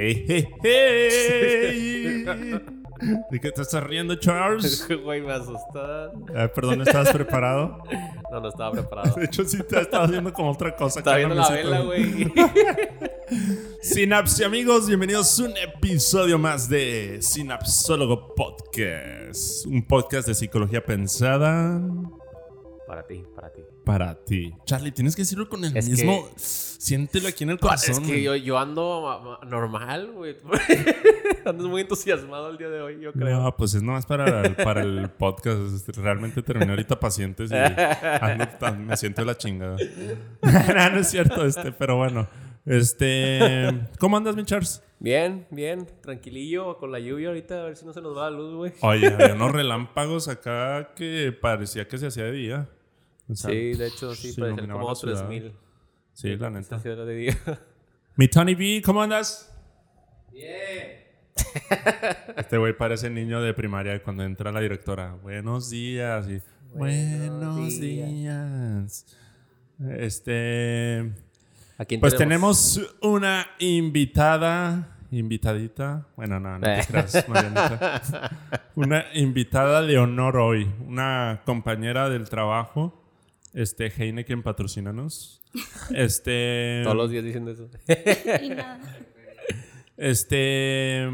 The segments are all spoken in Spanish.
Hey, hey, hey. ¿De qué te estás riendo, Charles? Güey, me. Eh, perdón, ¿estabas preparado? No, no estaba preparado. De hecho, sí te estaba haciendo como otra cosa. Estaba viendo la vela, güey. Sinapsi, amigos, bienvenidos a un episodio más de Sinapsólogo Podcast. Un podcast de psicología pensada Para ti, para ti. Para ti. Charlie, tienes que decirlo con el Es mismo. Siéntelo aquí en el corazón. Es que güey. yo, yo ando ma- ma- normal, güey. Ando muy entusiasmado el día de hoy, yo creo. No, pues es nomás para, el- para el podcast. Realmente terminé ahorita pacientes y ando tan- me siento de la chingada. no, no es cierto, este, pero bueno. Este, ¿cómo andas, mi Charles? Bien, bien. Tranquilillo con la lluvia ahorita, a ver si no se nos va la luz, güey. Oye, había unos relámpagos acá que parecía que se hacía de día. O sea, Sí, de hecho, sí, se parecen iluminaba como la ciudad. 3000. Sí, la neta. De día. Mi Tony B, ¿cómo andas? Bien. Este güey parece niño de primaria cuando entra la directora. Buenos días. y, Buenos días. Este. ¿A quién Pues tenemos una invitada. Invitadita. Bueno, no, no te Eh. creas, Marianita. Una invitada de honor hoy. Una compañera del trabajo. Este, Heineken, patrocínanos. Este. Todos los días diciendo eso. Y nada. Este.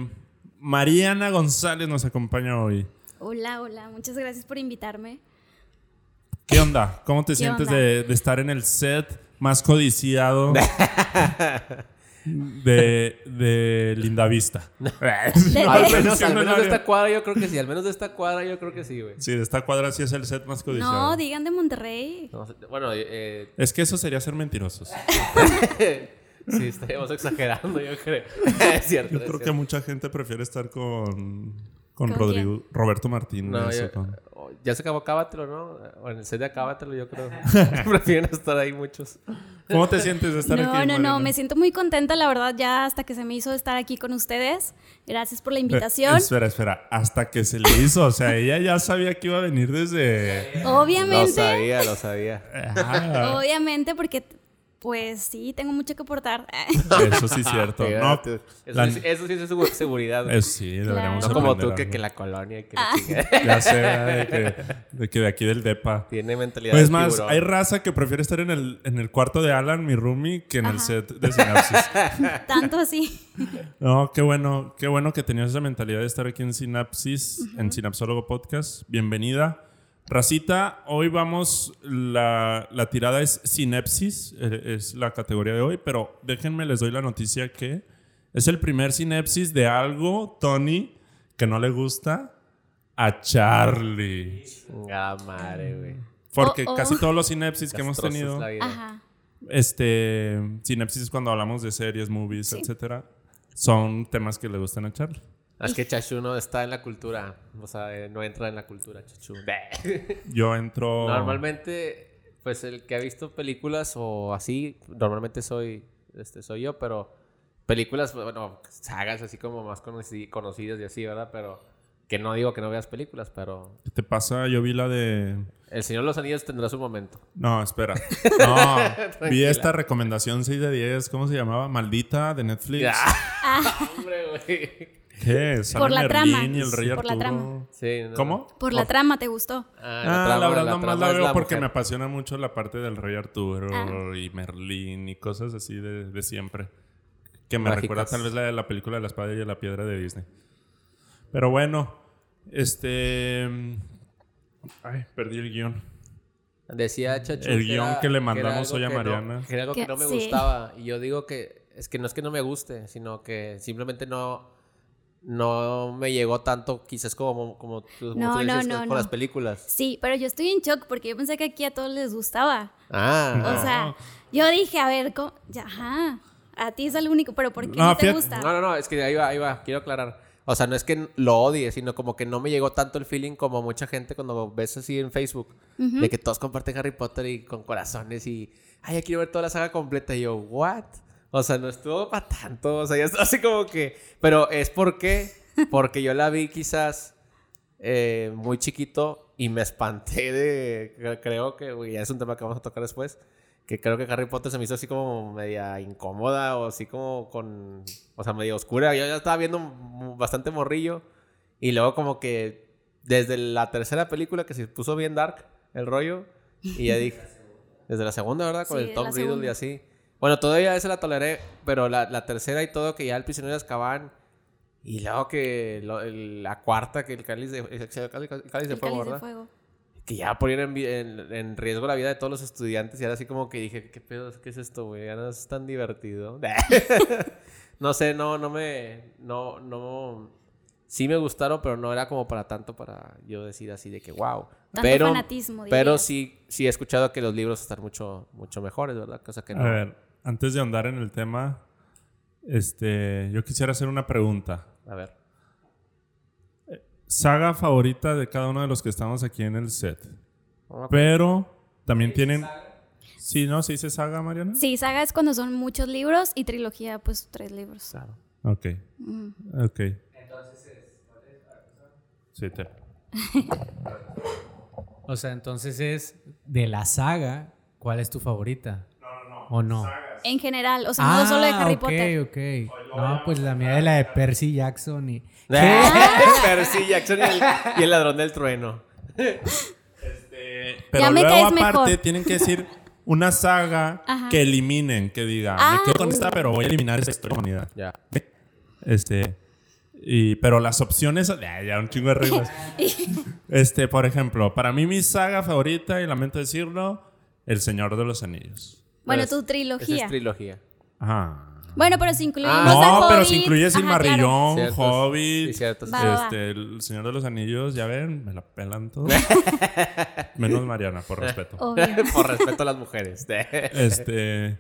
Mariana González nos acompaña hoy. Hola, hola. Muchas gracias por invitarme. ¿Qué onda? ¿Cómo te ¿Qué sientes de, de estar en el set más codiciado de, de Linda Vista? al menos, al de esta cuadra yo creo que sí. Al menos de esta cuadra yo creo que sí, güey. Sí, de esta cuadra sí es el set más codiciado. No, digan de Monterrey. No bueno, eh, es que eso sería ser mentirosos. sí, estaríamos exagerando, yo creo. es cierto. Yo es creo que mucha gente prefiere estar con, con ¿Con Rodrigo, Roberto Martínez. No, o yo- con- ya se acabó Acábatelo, ¿no? O en el set de Acábatelo, yo creo. Prefieren estar ahí muchos. ¿Cómo te sientes de estar No, aquí? no, no. Mariana? Me siento muy contenta, la verdad, ya hasta que se me hizo estar aquí con ustedes. Gracias por la Eh, invitación. espera, espera. Hasta que se le hizo. O sea, ella ya sabía que iba a venir desde. Lo Obviamente, sabía, lo sabía. Obviamente, porque pues sí, tengo mucho que aportar. eso sí es cierto. No, eso, la- sí, eso sí es segu- seguridad. eh, sí, deberíamos no como tú, que, la colonia que Ah. la chingada. Ya sé, de que, de que de aquí del DEPA. Tiene mentalidad Pues de más, tiburón. hay raza que prefiere estar en el, en el cuarto de Alan, mi roomie, que en el set de Sinapsis. Tanto así. No, qué bueno, qué bueno que tenías esa mentalidad de estar aquí en Sinapsis, en Sinapsólogo Podcast. Bienvenida. Racita, hoy vamos, la, la tirada es Sinepsis, eh, es la categoría de hoy, pero déjenme, les doy la noticia que es el primer Sinepsis de algo, Tony, que no le gusta a Charlie. Ah, madre, güey. Porque Oh, oh. casi todos los Sinepsis que hemos tenido, la vida. Ajá. este, Sinepsis es cuando hablamos de series, movies, Sí. etcétera, son temas que le gustan a Charlie. Es que Chachu no está en la cultura. O sea, eh, no entra en la cultura, Chachu. Yo entro. Normalmente, pues el que ha visto películas o así, normalmente soy, este, soy yo, pero películas, bueno, sagas así como más conoci- conocidas y así, ¿verdad? Pero que no digo que no veas películas, pero ¿Qué te pasa? Yo vi la de. El Señor de los Anillos tendrá su momento. No, espera. No, vi esta recomendación 6 de 10. ¿Cómo se llamaba? Maldita de Netflix. Ah, hombre, güey. ¿Qué? Sale Por la Merlín trama. y el Rey Por la trama. Sí, no. ¿Cómo? Por la trama, ¿te gustó? Ah, Ah, trama- la verdad nomás trama la veo porque me mujer. apasiona mucho la parte del Rey Arturo Ah. y Merlín y cosas así de, de siempre. Que me Mágicas. recuerda tal vez la de la película de la espada y la piedra de Disney. Pero bueno, este... Ay, perdí el guion. Decía Chacho. El guion era- que le mandamos algo hoy a que no- Mariana. que era algo que Que- no me sí. gustaba. Y yo digo que es que no es que no me guste, sino que simplemente no, no me llegó tanto, quizás como, como tú, como No, tú no, dices, no, con no. las películas. Sí, pero yo estoy en shock porque yo pensé que aquí a todos les gustaba. Ah, O sea, yo dije, a ver, ¿cómo? Ya, ajá. A ti es el único, pero ¿por qué No, no, te fíjate- gusta? no, no, no, es que ahí va, ahí va, quiero aclarar. O sea, no es que lo odie, sino como que no me llegó tanto el feeling como mucha gente cuando ves así en Facebook. De que todos comparten Harry Potter y con corazones y... Ay, ya quiero ver toda la saga completa. Y yo, ¿what? O sea, no estuvo para tanto. O sea, ya está así como que... Pero es porque... Porque yo la vi quizás eh, muy chiquito y me espanté de... Creo que... ya es un tema que vamos a tocar después. que creo que Harry Potter se me hizo así como media incómoda o así como con, o sea, medio oscura. Yo ya estaba viendo bastante morrillo y luego como que desde la tercera película que se puso bien dark el rollo y ya dije, desde la segunda, ¿verdad? Con Sí, el Tom Riddle y así. Bueno, todavía esa la toleré, pero la, la tercera y todo, que ya el prisionero de Azkaban y luego que lo- el- la cuarta, que el cáliz de, el cáliz, el cáliz de fuego, cáliz de ¿verdad? fuego. que ya ponían en, vi- en- en riesgo la vida de todos los estudiantes y era así como que dije, ¿qué pedo? ¿Qué es esto, güey? Ya no es tan divertido. no sé, no, no me, no, no, sí me gustaron, pero no era como para tanto para yo decir así de que, wow. Tanto pero, fanatismo, pero sí, sí he escuchado que los libros están mucho, mucho mejores, ¿verdad? Cosa que no. A ver, antes de ahondar en el tema, este, yo quisiera hacer una pregunta. A ver. Saga favorita de cada uno de los que estamos aquí en el set. Pero también tienen... Sí, ¿no? ¿Se dice saga, Mariana? Sí, saga es cuando son muchos libros y trilogía, pues tres libros. Claro. Ok. Mm. Ok. Sí, te... O sea, entonces es de la saga, ¿cuál es tu favorita? ¿O no? En general, o sea, no solo de Harry ok, Potter. ok. No, pues la mía es la de Percy Jackson y... Percy Jackson y el, y el ladrón del trueno. Este, Pero Ya me luego caes aparte mejor. tienen que decir una saga Ajá. que eliminen, que diga, Ah. me quedo con esta, pero voy a eliminar esta historia de la humanidad. Ya. Este, y, pero las opciones, ya, ya un chingo de reglas. este, por ejemplo, para mí mi saga favorita, y lamento decirlo, El Señor de los Anillos. Bueno, Pues, tu Esa trilogía. es trilogía. Ajá. Bueno, pero si incluimos Ah. a No, pero si incluye Silmarillón, Ciertos- Hobbit, sí, ciertos. Este, El Señor de los Anillos, ya ven, me la pelan todos. Menos Mariana, por respeto. claro. Obvio. Por respeto a las mujeres. Este,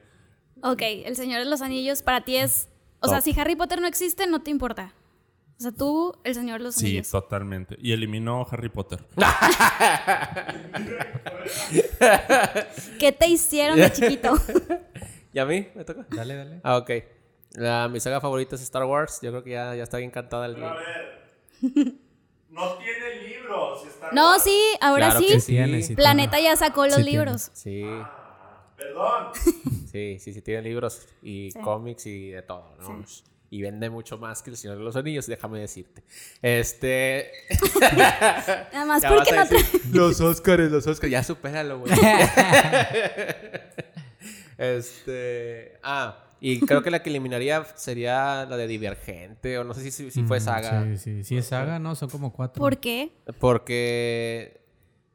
Ok, El Señor de los Anillos para ti es... O sea, si Harry Potter no existe, no te importa. O sea, tú, El Señor de los sí, Anillos. totalmente. Y eliminó Harry Potter. ¿Qué te hicieron de chiquito? ¿Y a mí? ¿Me toca? Dale, dale. Ah, ok. La, mi saga favorita es Star Wars. Yo creo que ya, ya está bien cantada el día. No tiene libros. Está no, sí, ahora Claro sí. que Sí tiene, sí Planeta ya sacó los Sí tiene. libros. Sí. Perdón. Sí, sí, sí, tiene libros y Sí. cómics y de todo, ¿no? Y vende mucho más que El Señor de los Anillos, déjame decirte. Este. Nada más Ya porque no decir, Los Oscars, los Oscars. Ya supéralo, güey. este. Ah, y creo que la que eliminaría sería la de Divergente, o no sé si, si, si fue Mm, saga. Sí, sí. Si es saga, no, son como cuatro. ¿Por qué? Porque.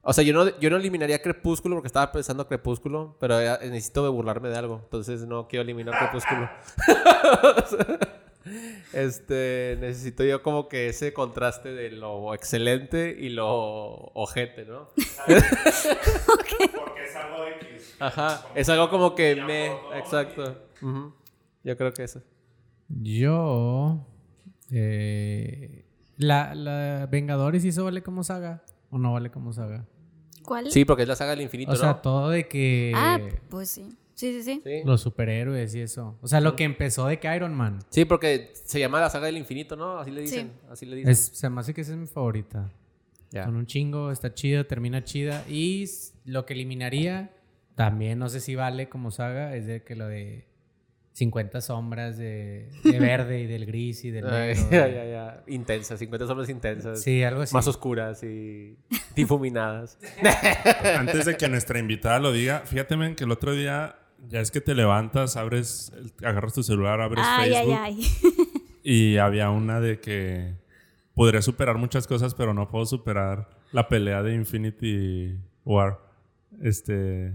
O sea, yo no, yo no eliminaría Crepúsculo porque estaba pensando Crepúsculo, pero necesito burlarme de algo. Entonces no quiero eliminar Crepúsculo. Este. Necesito yo como que ese contraste de lo excelente y lo ojete, ¿no? Porque es algo X. Ajá. Es algo como que me. Exacto. Yo creo que eso. Yo... Eh, la, la Vengadores, ¿y eso vale como saga? ¿O no vale como saga? ¿Cuál? Sí, porque es la saga del infinito, O sea, ¿no? todo de que... Ah, pues sí. Sí, sí, sí. Sí. Los superhéroes y eso. O sea, lo que empezó de que Iron Man. Sí, porque se llama la saga del infinito, ¿no? Así le dicen. Así le dicen. Es, se me hace que esa es mi favorita. Son un chingo, está chida, termina chida. Y lo que eliminaría, también no sé si vale como saga, es de que lo de 50 sombras de, de verde y del gris y del Ay, negro. ya, ya, ya. Intensas, 50 sombras intensas. Sí, algo así. Más oscuras y difuminadas. Antes de que nuestra invitada lo diga, fíjate men, que el otro día ya es que te levantas, abres, agarras tu celular, abres Ay, ay, Facebook ay. y había una de que podría superar muchas cosas, pero no puedo superar la pelea de Infinity War. Este,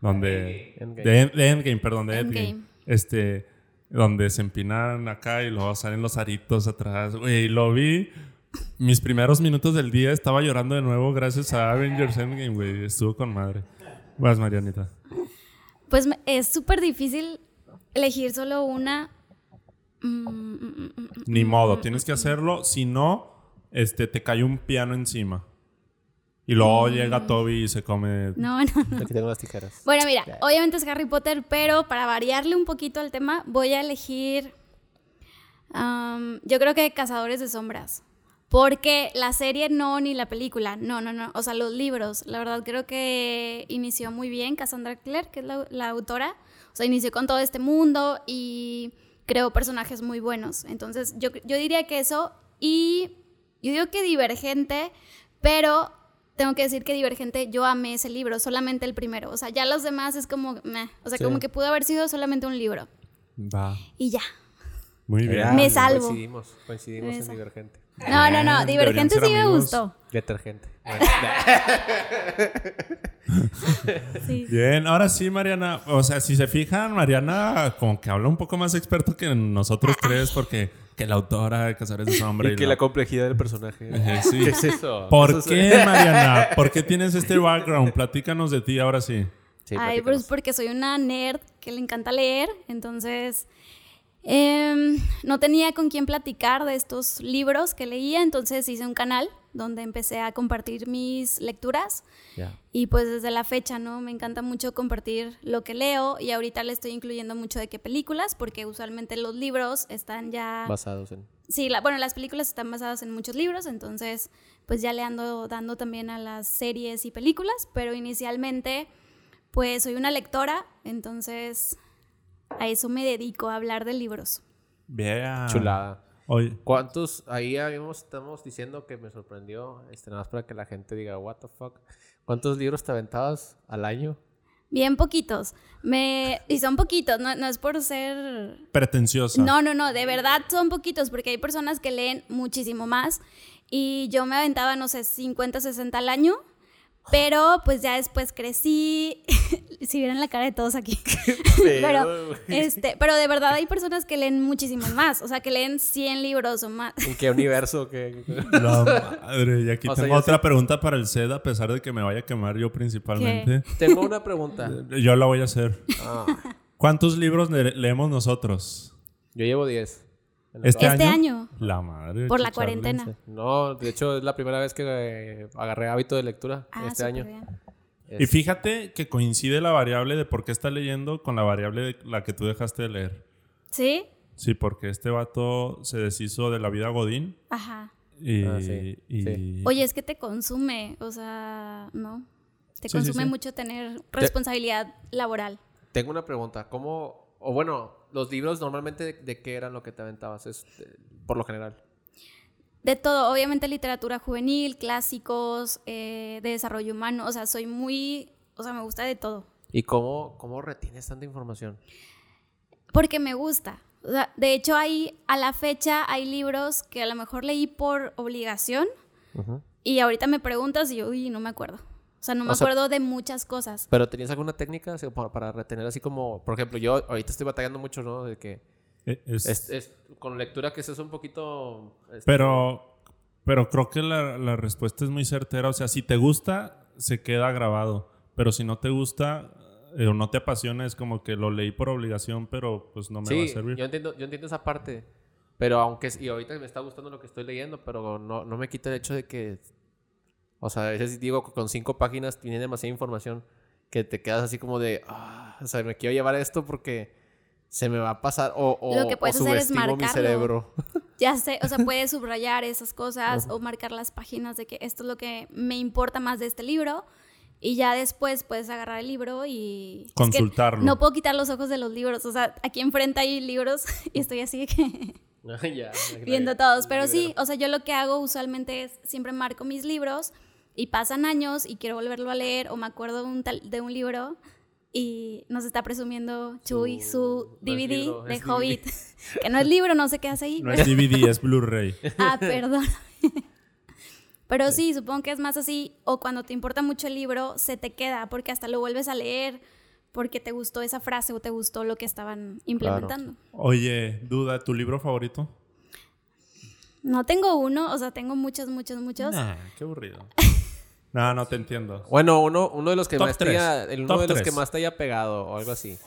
donde Endgame. de, End- de Endgame, perdón, de Endgame. Endgame. Este, donde se empinan acá y luego salen los aritos atrás. Güey, lo vi. Mis primeros minutos del día estaba llorando de nuevo gracias a Avengers Endgame, güey. Estuvo con madre. Vas, Marianita. Pues me- es súper difícil elegir solo una. Mm, mm, mm, Ni modo, tienes que hacerlo. Si no, este, te cae un piano encima. Y luego llega Toby y se come. No, no, no. Aquí tengo las tijeras. Bueno, mira, obviamente es Harry Potter, pero para variarle un poquito al tema, voy a elegir. am, yo creo que Cazadores de Sombras. Porque la serie no, ni la película, no, no, no. O sea, los libros, la verdad creo que inició muy bien Cassandra Clare, que es la, la autora. O sea, inició con todo este mundo y creó personajes muy buenos. Entonces, yo, yo diría que eso. Y yo digo que Divergente, pero tengo que decir que Divergente, yo amé ese libro, solamente el primero. O sea, ya los demás es como, meh. O sea, Sí. como que pudo haber sido solamente un libro. Va. Y ya. Muy bien. Me salvo. Coincidimos, coincidimos en Divergente. No, no, no. Divergente sí me gustó. Detergente. Sí. Bien, ahora sí, Mariana. O sea, si se fijan, Mariana como que habla un poco más experto que nosotros tres, porque que la autora de Casares de Sombra. y que la complejidad del personaje. Sí. ¿Qué es eso? ¿Por Eso es- qué, Mariana? ¿Por qué tienes este background? Platícanos de ti ahora sí. Sí, Ay, pues porque soy una nerd que le encanta leer, entonces em, no tenía con quién platicar de estos libros que leía, entonces hice un canal donde empecé a compartir mis lecturas y pues desde la fecha, ¿no? Me encanta mucho compartir lo que leo y ahorita le estoy incluyendo mucho de qué películas, porque usualmente los libros están ya... Basados en. Sí, la- bueno, las películas están basadas en muchos libros, entonces pues ya le ando dando también a las series y películas, pero inicialmente pues soy una lectora, entonces a eso me dedico, a hablar de libros. Bien. Chulada. Oye, ¿Cuántos? Ahí habíamos, estamos diciendo que me sorprendió, este, nada más para que la gente diga, what the fuck. ¿Cuántos libros te aventabas al año? Bien poquitos, me, y son poquitos, no, no es por ser pretenciosa. No, no, no, de verdad son poquitos porque hay personas que leen muchísimo más y yo me aventaba, no sé, 50, 60 al año, pero pues ya después crecí, si vieran la cara de todos aquí, pero, este, pero de verdad hay personas que leen muchísimos más, o sea, que leen 100 libros o más. ¿En qué universo? ¿Qué? La madre. Y aquí O tengo otra pregunta para el SED, a pesar de que me vaya a quemar yo principalmente. Tengo una pregunta. Yo la voy a hacer. Ah, ¿Cuántos libros le- leemos nosotros? yo llevo 10. ¿Este, Este año? año. La madre. Por la cuarentena. No, de hecho es la primera vez que eh, agarré hábito de lectura Ah, este año. bien. Y fíjate que coincide la variable de por qué está leyendo con la variable de la que tú dejaste de leer. ¿Sí? Sí, porque este vato se deshizo de la vida Godín Ajá. y... Ah, sí, y- sí. Oye, es que te consume, o sea, ¿no? Te Sí, consume sí. mucho tener responsabilidad laboral. Tengo una pregunta. ¿Cómo, o bueno, los libros normalmente de, de qué eran lo que te aventabas? Es, eh, por lo general. De todo, obviamente literatura juvenil, clásicos, eh, de desarrollo humano, o sea, soy muy, o sea, me gusta de todo, ¿Y cómo, cómo retienes tanta información? porque me gusta. O sea, de hecho, hay, a la fecha hay libros que a lo mejor leí por obligación Ujú. y ahorita me preguntas y yo, uy, no me acuerdo. O sea, no me O sea- acuerdo de muchas cosas. ¿Pero tenías alguna técnica así, para, para retener así como, por ejemplo, yo ahorita estoy batallando mucho, ¿no? De que es- es, es- con lectura que es un poquito... este, Pero, pero creo que la, la respuesta es muy certera. O sea, si te gusta, se queda grabado. Pero si no te gusta eh, o no te apasiona, es como que lo leí por obligación, pero pues no me va a Sí, servir. yo entiendo, yo entiendo esa parte. Pero aunque... Y ahorita me está gustando lo que estoy leyendo, pero no, no me quita el hecho de que... O sea, a veces digo que con cinco páginas tiene demasiada información que te quedas así como de... "Ah, o sea, me quiero llevar esto porque se me va a pasar o, o, Lo que o puedes hacer es subestimo mi marcarlo. cerebro. Ya sé, o sea, puedes subrayar esas cosas o marcar las páginas de que esto es lo que me importa más de este libro. Y ya después puedes agarrar el libro y... es que Consultarlo. no puedo quitar los ojos de los libros. O sea, aquí enfrente hay libros y estoy así que ya, viendo todos. Pero sí, o sea, yo lo que hago usualmente es siempre marco mis libros y pasan años y quiero volverlo a leer o me acuerdo de un, tal- de un libro y nos está presumiendo Chuy Su- su no DVD libro, de es DVD. Hobbit. que no es libro, no sé qué hace ahí. No es DVD, es Blu-ray. Ah, perdón. Pero sí, supongo que es más así, o cuando te importa mucho el libro, se te queda, porque hasta lo vuelves a leer, porque te gustó esa frase o te gustó lo que estaban implementando. Oye, duda, ¿tu libro favorito? No tengo uno, o sea, tengo muchos, muchos, muchos. Nah, qué aburrido. No, no te entiendo. Bueno, uno, uno de los que Top más te haya, el uno Top de los que más te haya pegado o algo así.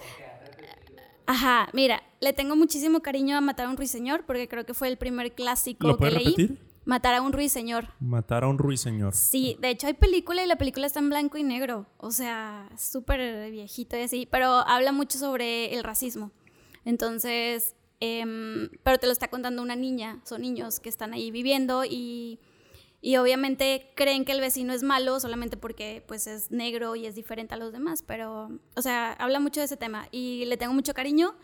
Ajá, mira, le tengo muchísimo cariño a Matar a un ruiseñor, porque creo que fue el primer clásico ¿Lo que puedes leí. repetir? Matar a un ruiseñor. Matar a un ruiseñor. Sí, de hecho hay película y la película está en blanco y negro, o sea, súper viejito y así, pero habla mucho sobre el racismo. Entonces, em, pero te lo está contando una niña, son niños que están ahí viviendo y, y obviamente creen que el vecino es malo solamente porque pues es negro y es diferente a los demás, pero, o sea, habla mucho de ese tema y le tengo mucho cariño.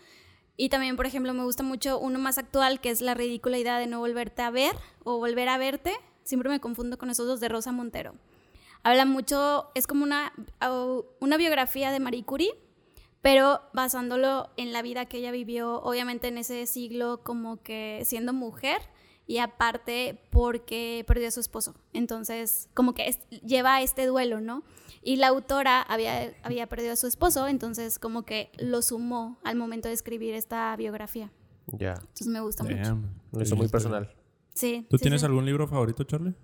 Y también, por ejemplo, me gusta mucho uno más actual, que es la ridícula idea de no volverte a ver o volver a verte. Siempre me confundo con esos dos de Rosa Montero. Habla mucho, es como una, una biografía de Marie Curie, pero basándolo en la vida que ella vivió, obviamente en ese siglo, como que siendo mujer y aparte porque perdió a su esposo. Entonces, como que es- lleva este duelo, ¿no? Y la autora había, había perdido a su esposo, entonces como que lo sumó al momento de escribir esta biografía. Ya. Entonces me gusta mucho. Damn. Lo hizo muy personal. Sí. ¿Tú sí, tienes sí. algún libro favorito, Charlie?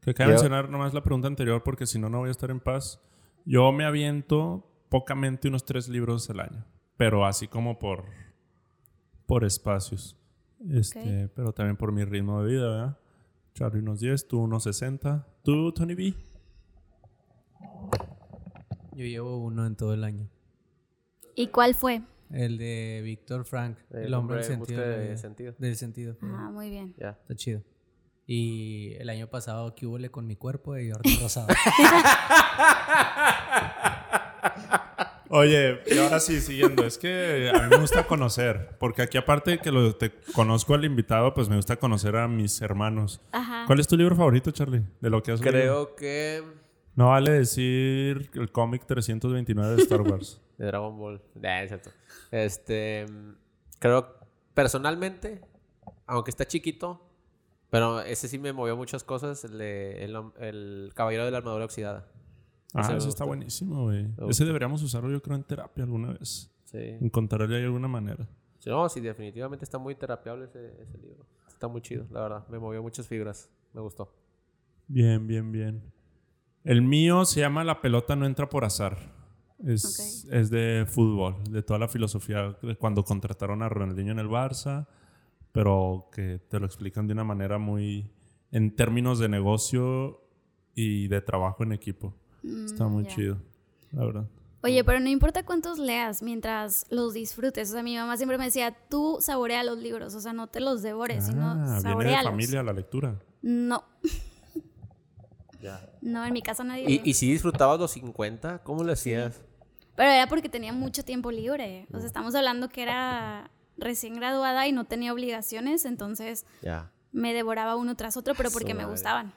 Que Yo- mencionar nomás la pregunta anterior porque si no, no voy a estar en paz. Yo me aviento pocamente unos tres libros al año, pero así como por, por espacios. Este, Pero también por mi ritmo de vida, ¿verdad? Charlie unos 10, tú unos 60. ¿Tú, Tony B? Yo llevo uno en todo el año. ¿Y cuál fue? El de Víctor Frank. El, hombre del sentido. de de- sentido. Del sentido. Ah, muy bien. Ya. Está chido. Y el año pasado, ¿qué hubo con mi cuerpo? De Jordi Rosado. Oye, y ahora sí, siguiendo, es que a mí me gusta conocer, porque aquí aparte de que lo, te conozco al invitado, pues me gusta conocer a mis hermanos. Ajá. ¿Cuál es tu libro favorito, Charlie? De lo que has leído. Creo que No vale decir el cómic 329 de Star Wars. de Dragon Ball. Ya, es cierto. Este, creo personalmente, aunque está chiquito, pero ese sí me movió muchas cosas, el, de, el, el Caballero de la Armadura Oxidada. Ah, Ese eso está buenísimo, güey. Ese deberíamos usarlo, yo creo, en terapia alguna vez. Sí. Encontrarle ahí alguna manera. Sí, No, sí, definitivamente está muy terapiable ese, ese libro. Está muy chido, la verdad. Me movió muchas fibras. Me gustó. Bien, bien, bien. El mío se llama La pelota no entra por azar. Es, es de fútbol, de toda la filosofía de cuando contrataron a Ronaldinho en el Barça, pero que te lo explican de una manera muy en términos de negocio y de trabajo en equipo. Está muy Mm, ya. chido, la verdad. Oye, pero no importa cuántos leas mientras los disfrutes. O sea, mi mamá siempre me decía, tú saborea los libros, o sea, no te los devores, sino Ah, viene de saborealos. familia la lectura. No, Ya. no, en mi casa nadie. ¿Y, si disfrutabas los 50? ¿Cómo le hacías? Pero era porque tenía mucho tiempo libre. O sea, estamos hablando que era recién graduada y no tenía obligaciones, entonces Ya. me devoraba uno tras otro, pero porque me madre. gustaban.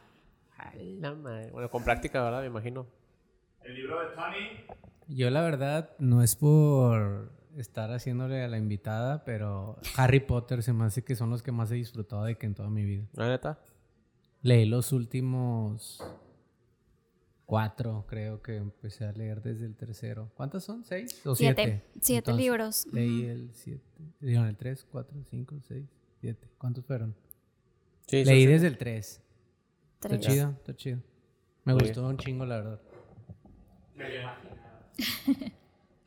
Ay, la madre. Bueno, con práctica, ¿verdad? Me imagino. El libro de Tony. Yo la verdad no es por estar haciéndole a la invitada, pero Harry Potter se me hace que son los que más he disfrutado de que en toda mi vida. ¿La neta? Leí los últimos cuatro, creo que empecé a leer desde el tercero. ¿Cuántos son? ¿Seis o siete? Siete. Siete Entonces, libros. Leí el siete. Dijeron el tres, cuatro, cinco, seis, siete. ¿Cuántos fueron? Sí, Leí desde el tres. Está chido, está chido. Me Muy gustó un chingo, la verdad.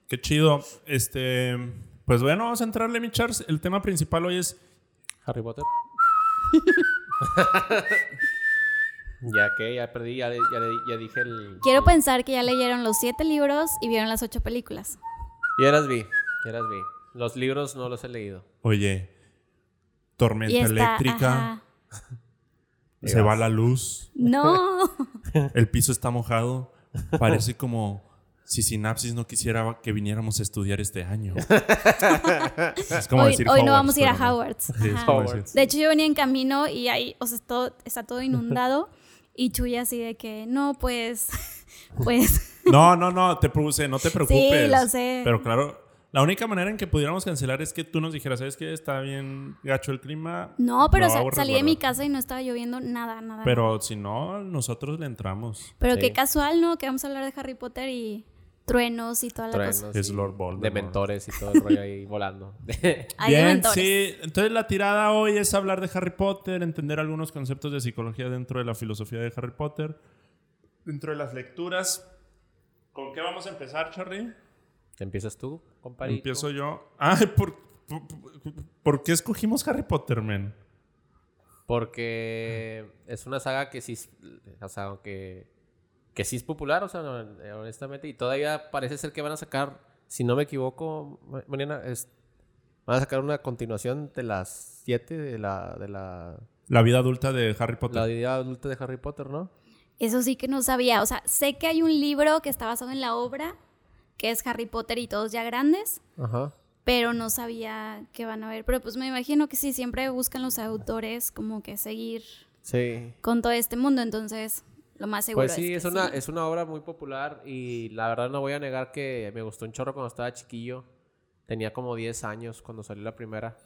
Qué chido. Este, pues bueno, vamos a entrarle, mi Charles. El tema principal hoy es Harry Potter. ya que, ya perdí, ya, le- ya, le- ya dije el... Quiero pensar que ya leyeron los siete libros y vieron las ocho películas. Ya las vi, ya las vi. Los libros no los he leído. Oye, tormenta Y está, eléctrica, ajá. Se va la luz, No. el piso está mojado. Parece como si Sinapsis no quisiera que viniéramos a estudiar este año. es como hoy decir hoy no Hogwarts, vamos a ir a pero no. Sí, De hecho, yo venía en camino y ahí, o sea, todo, está todo inundado. Y Chuy así de que, no, pues, pues, No, no, no, te puse, no te preocupes. lo sé. Pero claro, la única manera en que pudiéramos cancelar es que tú nos dijeras, ¿sabes qué? Está bien gacho el clima. no, pero sa- salí de mi resguardar". casa y no estaba lloviendo nada, nada. Pero si no, nosotros le entramos. Pero Sí. qué casual, ¿no? Que vamos a hablar de Harry Potter y truenos y toda la cosa. Truenos Es y Lord Voldemort. Dementores y todo el rollo ahí volando. Hay Bien, sí. Entonces la tirada hoy es hablar de Harry Potter, entender algunos conceptos de psicología dentro de la filosofía de Harry Potter, dentro de las lecturas. ¿Con qué vamos a empezar, Charlie? ¿Empiezas tú, compadrito? Empiezo yo. Ay, ¿por, por, por qué escogimos Harry Potter, men? Porque es una saga que sí, es- o sea, que, que sí es popular, o sea, honestamente, y todavía parece ser que van a sacar, si no me equivoco, Ma- Mariana, es Van a sacar una continuación de las siete de la, de la, La vida adulta de Harry Potter. la vida adulta de Harry Potter, ¿no? Eso sí que no sabía. O sea, sé que hay un libro que está basado en la obra, que es Harry Potter y todos ya grandes, Ajá. pero no sabía que van a ver. Pero pues me imagino que sí, siempre buscan los autores como que seguir Sí. con todo este mundo, entonces lo más seguro Pues sí, es es, que una, sí. es una obra muy popular y la verdad no voy a negar que me gustó un chorro cuando estaba chiquillo. Tenía como 10 años cuando salió la primera.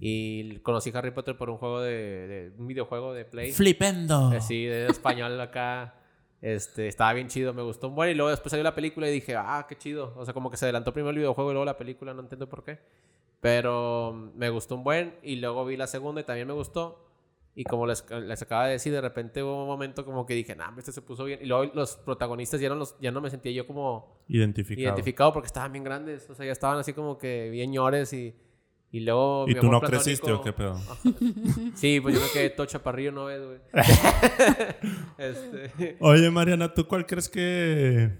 Y conocí Harry Potter por un juego de, de- un videojuego de Play. Flipendo. Eh, Sí, de español acá. Este, estaba bien chido, me gustó un buen. Y luego después salió la película y dije, ah, qué chido. O sea, como que se adelantó primero el videojuego y luego la película, no entiendo por qué. Pero me gustó un buen. Y luego vi la segunda y también me gustó. Y como les, les acaba de decir, de repente hubo un momento como que dije, nah, este se puso bien. Y luego los protagonistas ya no, los, ya no me sentía yo como Identificado. identificado porque estaban bien grandes. O sea, ya estaban así como que bien ñores y, y luego... ¿Y mi tú no creciste o qué pedo? Sí, pues yo me quedé todo chaparrillo, no ves, güey. este... Oye, Mariana, ¿tú cuál crees que...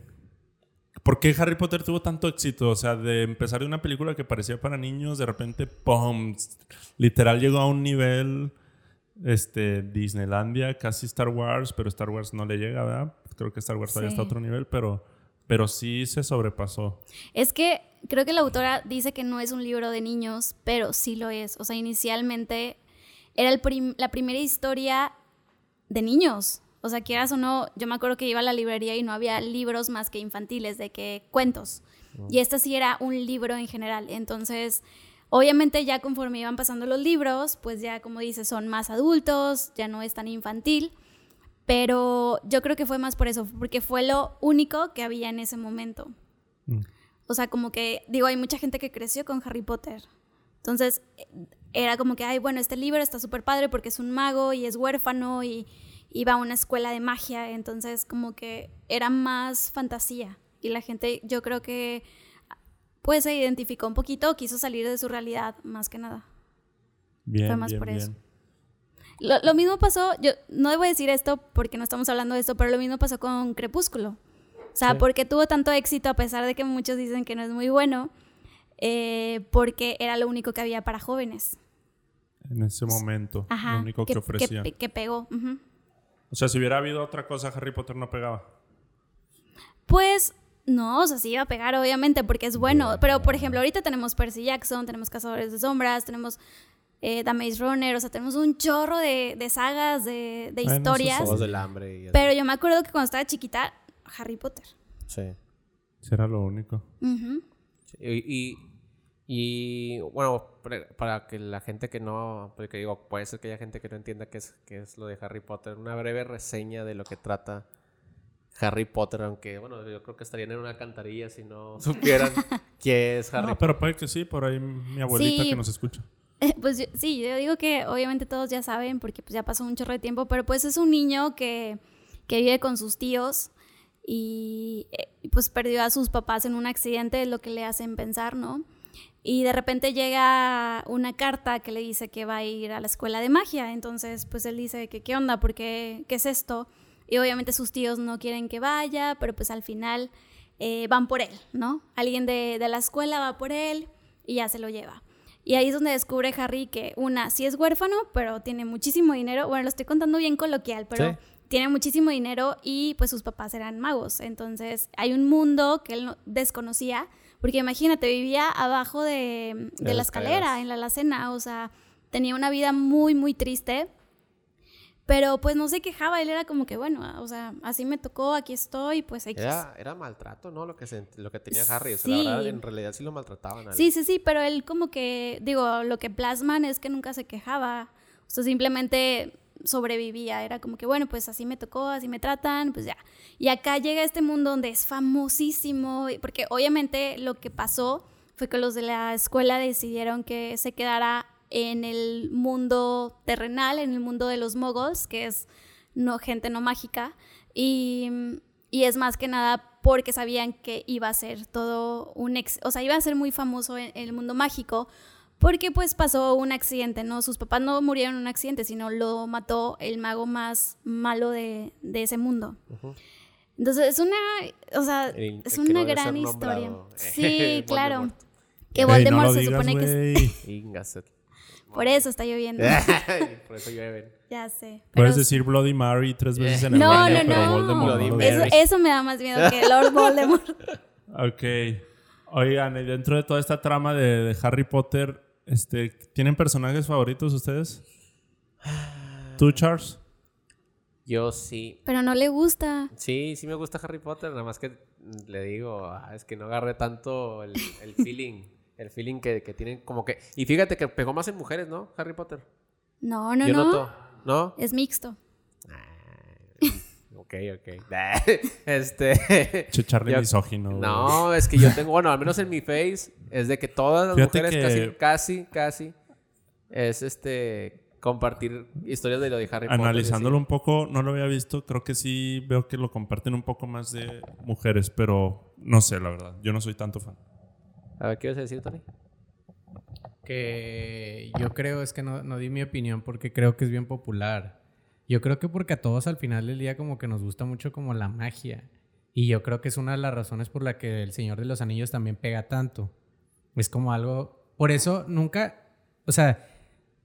¿Por qué Harry Potter tuvo tanto éxito? O sea, de empezar de una película que parecía para niños, de repente, ¡pum! Literal llegó a un nivel, este, Disneylandia, casi Star Wars, pero Star Wars no le llega, ¿verdad? Creo que Star Wars todavía Sí. está a otro nivel, pero, pero sí se sobrepasó. Es que creo que la autora dice que no es un libro de niños, pero sí lo es. O sea, inicialmente era el prim- la primera historia de niños. O sea, quieras o no, yo me acuerdo que iba a la librería y no había libros más que infantiles, de que cuentos. Y este sí era un libro en general. Entonces, obviamente ya conforme iban pasando los libros, pues ya como dices, son más adultos, ya no es tan infantil. Pero yo creo que fue más por eso, porque fue lo único que había en ese momento. Mm. O sea, como que, digo, hay mucha gente que creció con Harry Potter. Entonces, era como que, ay, bueno, este libro está súper padre porque es un mago y es huérfano y, va a una escuela de magia. Entonces, como que era más fantasía. Y la gente, yo creo que, pues, se identificó un poquito, quiso salir de su realidad, más que nada. Bien, Fue más bien, por eso. lo mismo pasó, yo no debo decir esto porque no estamos hablando de esto, pero lo mismo pasó con Crepúsculo. O sea, Sí. porque tuvo tanto éxito a pesar de que muchos dicen que no es muy bueno, eh, porque era lo único que había para jóvenes. En ese momento, Ajá. lo único que, ofrecía. que pegó. O sea, si hubiera habido otra cosa, Harry Potter no pegaba. Pues no, o sea, sí iba a pegar, obviamente, porque es bueno. Pero, por ejemplo, ahorita tenemos Percy Jackson, tenemos Cazadores de Sombras, tenemos eh, The Maze Runner, o sea, tenemos un chorro de, de sagas, de, de Bueno, historias. del hambre y. Pero yo me acuerdo que cuando estaba chiquita, Harry Potter. Sí. Será lo único. Sí, Y, y, y, bueno, para que la gente que no, porque digo, puede ser que haya gente que no entienda qué es, qué es lo de Harry Potter, una breve reseña de lo que trata Harry Potter, aunque, bueno, yo creo que estarían en una cantarilla si no supieran qué es Harry No, pero puede que sí, por ahí mi abuelita Sí. que nos escucha. Pues yo- sí, yo digo que obviamente todos ya saben porque pues ya pasó un chorro de tiempo, pero pues es un niño que, que vive con sus tíos y eh, pues perdió a sus papás en un accidente, es lo que le hacen pensar, ¿no? Y de repente llega una carta que le dice que va a ir a la escuela de magia, entonces pues él dice que qué onda, porque qué es esto? Y obviamente sus tíos no quieren que vaya, pero pues al final eh, van por él, ¿no? Alguien de, de la escuela va por él y ya se lo lleva. Y ahí es donde descubre Harry que una, sí es huérfano, pero tiene muchísimo dinero. Bueno, lo estoy contando bien coloquial, pero Sí. Tiene muchísimo dinero y pues sus papás eran magos. Entonces hay un mundo que él no- desconocía, porque imagínate, vivía abajo de, de la escalera, escaleras. en la alacena, o sea, tenía una vida muy, muy triste. Pero pues no se quejaba, él era como que, bueno, o sea, así me tocó, aquí estoy, pues X. Era, era maltrato, ¿no? Lo que, se- lo que tenía Harry. O sea, la verdad, Sí. en realidad sí lo maltrataban. al- Sí, sí, sí, pero él como que, digo, lo que plasman es que nunca se quejaba. O sea, simplemente sobrevivía. Era como que, bueno, pues así me tocó, así me tratan, pues ya. Y acá llega este mundo donde es famosísimo, porque obviamente lo que pasó fue que los de la escuela decidieron que se quedara en el mundo terrenal, en el mundo de los moguls, que es no, gente no mágica. Y, y es más que nada porque sabían que iba a ser todo un ex, o sea, iba a ser muy famoso en el mundo mágico, porque pues pasó un accidente, ¿no? Sus papás no murieron en un accidente, sino lo mató el mago más malo de, de ese mundo. Entonces es una, o sea, El- es una no gran historia. Sí, claro. Que Voldemort no se digas, supone que es-. Por eso está lloviendo. Por eso llueven. ya sé. Puedes decir Bloody Mary tres veces en el No, baño, no, pero no. Voldemort Bloody no. Eso, me da más miedo que Lord Voldemort. Ok. Oigan, y dentro de toda esta trama de, de Harry Potter, este, ¿tienen personajes favoritos ustedes? ¿Tú, Charles? Yo sí. Pero no le gusta. Sí, sí me gusta Harry Potter, nada más que le digo, ah, es que no agarré tanto el, el feeling, el feeling que, que tienen como que... Y fíjate que pegó más en mujeres, ¿no? Harry Potter. No, no, Yo no. noto, ¿no? Es mixto. Ok, ok. este... Che, Charlie Yo- misógino. No, es que yo tengo, bueno, al menos en mi face, es de que todas las Fíjate mujeres que- casi, casi, casi, es este, compartir historias de lo de Harry Potter. Analizándolo un poco, no lo había visto. Creo que sí veo que lo comparten un poco más de mujeres, pero no sé, la verdad. Yo no soy tanto fan. A ver, ¿qué ibas a decir, Tony? Que yo creo es que no, no di mi opinión porque creo que es bien popular. Yo creo que porque a todos al final del día como que nos gusta mucho como la magia. Y yo creo que es una de las razones por la que el Señor de los Anillos también pega tanto. Es como algo... Por eso nunca... O sea,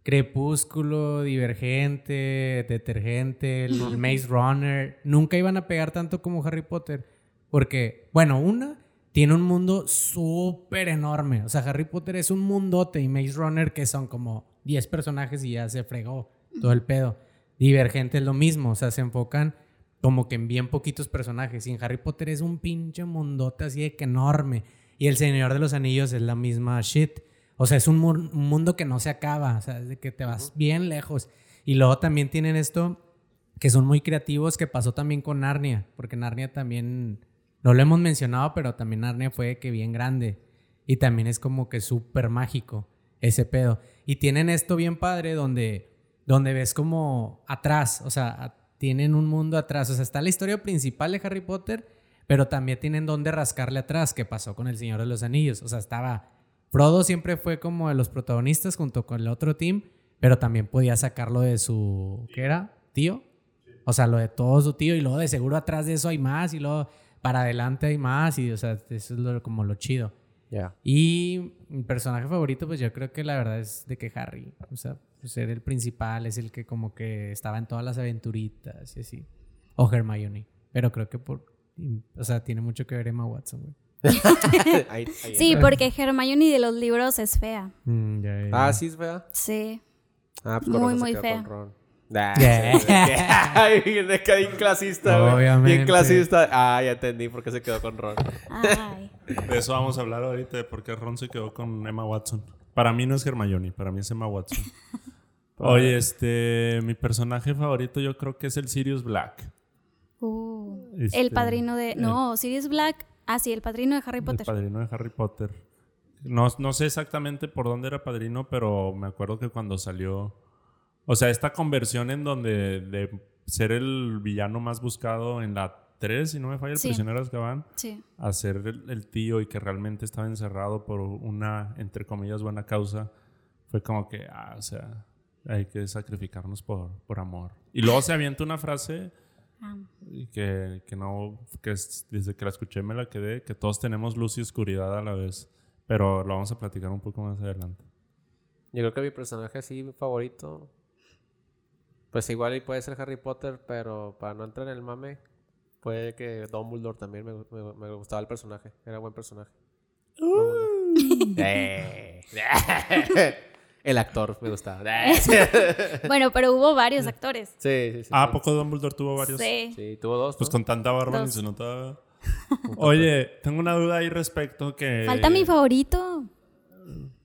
Crepúsculo, Divergente, Detergente, el Maze Runner, nunca iban a pegar tanto como Harry Potter. Porque, bueno, una, tiene un mundo súper enorme. O sea, Harry Potter es un mundote y Maze Runner que son como 10 personajes y ya se fregó todo el pedo. Divergente es lo mismo, o sea, se enfocan como que en bien poquitos personajes. Y en Harry Potter es un pinche mundote así de que enorme. Y el Señor de los Anillos es la misma shit. O sea, es un, mu- un mundo que no se acaba, o sea, es de que te vas bien lejos. Y luego también tienen esto que son muy creativos, que pasó también con Narnia, porque Narnia también, no lo hemos mencionado, pero también Narnia fue que bien grande. Y también es como que súper mágico ese pedo. Y tienen esto bien padre donde, donde ves como atrás, o sea, tienen un mundo atrás. O sea, está la historia principal de Harry Potter, pero también tienen donde rascarle atrás, que pasó con El Señor de los Anillos. O sea, estaba... Frodo siempre fue como de los protagonistas junto con el otro team, pero también podía sacarlo de su... ¿Qué era? ¿Tío? O sea, lo de todo su tío y luego de seguro atrás de eso hay más y luego para adelante hay más y o sea, eso es lo- como lo chido. Y mi personaje favorito, pues yo creo que la verdad es de que Harry, o sea, pues era el principal, es el que como que estaba en todas las aventuritas y así. O Hermione. Pero creo que por, o sea, tiene mucho que ver Emma Watson, güey. Ahí- ahí Sí, porque Hermione de los libros es fea. Mm. Ah, sí, es fea. Sí. Ah, pues Muy, muy fea. con Ron. Nah, Yeah. Ay, que bien clasista, güey. Obviamente. Bien clasista. Ah, ya entendí por qué se quedó con Ron. Ay. De eso vamos a hablar ahorita, de por qué Ron se quedó con Emma Watson. Para mí no es Hermione, para mí es Emma Watson. Oye, este, mi personaje favorito yo creo que es el Sirius Black. Uh, Este, el padrino de. No, Sirius Black. Ah, sí, el padrino de Harry El Potter. padrino de Harry Potter. No, no sé exactamente por dónde era padrino, pero me acuerdo que cuando salió. O sea, esta conversión en donde de ser el villano más buscado en la 3, si no me falla, el Sí. prisionero de Azkaban, Sí. a ser el, el tío y que realmente estaba encerrado por una, entre comillas, buena causa, fue como que, ah, o sea, hay que sacrificarnos por, por amor. Y luego se avienta una frase Ah. que, que no, que es- desde que la escuché me la quedé, que todos tenemos luz y oscuridad a la vez. Pero lo vamos a platicar un poco más adelante. Yo creo que mi personaje así favorito. Pues igual y puede ser Harry Potter, pero para no entrar en el mame, puede que Dumbledore también me, me- me gustaba el personaje. Era buen personaje. Eh. el actor me gustaba. sí, Bueno, pero hubo varios actores. sí, sí. Ah, ¿a sí. poco Dumbledore tuvo varios? Sí. Sí, tuvo dos. Pues ¿no? con tanta barba ni se notaba. Oye, tengo una duda ahí respecto que... Falta mi favorito.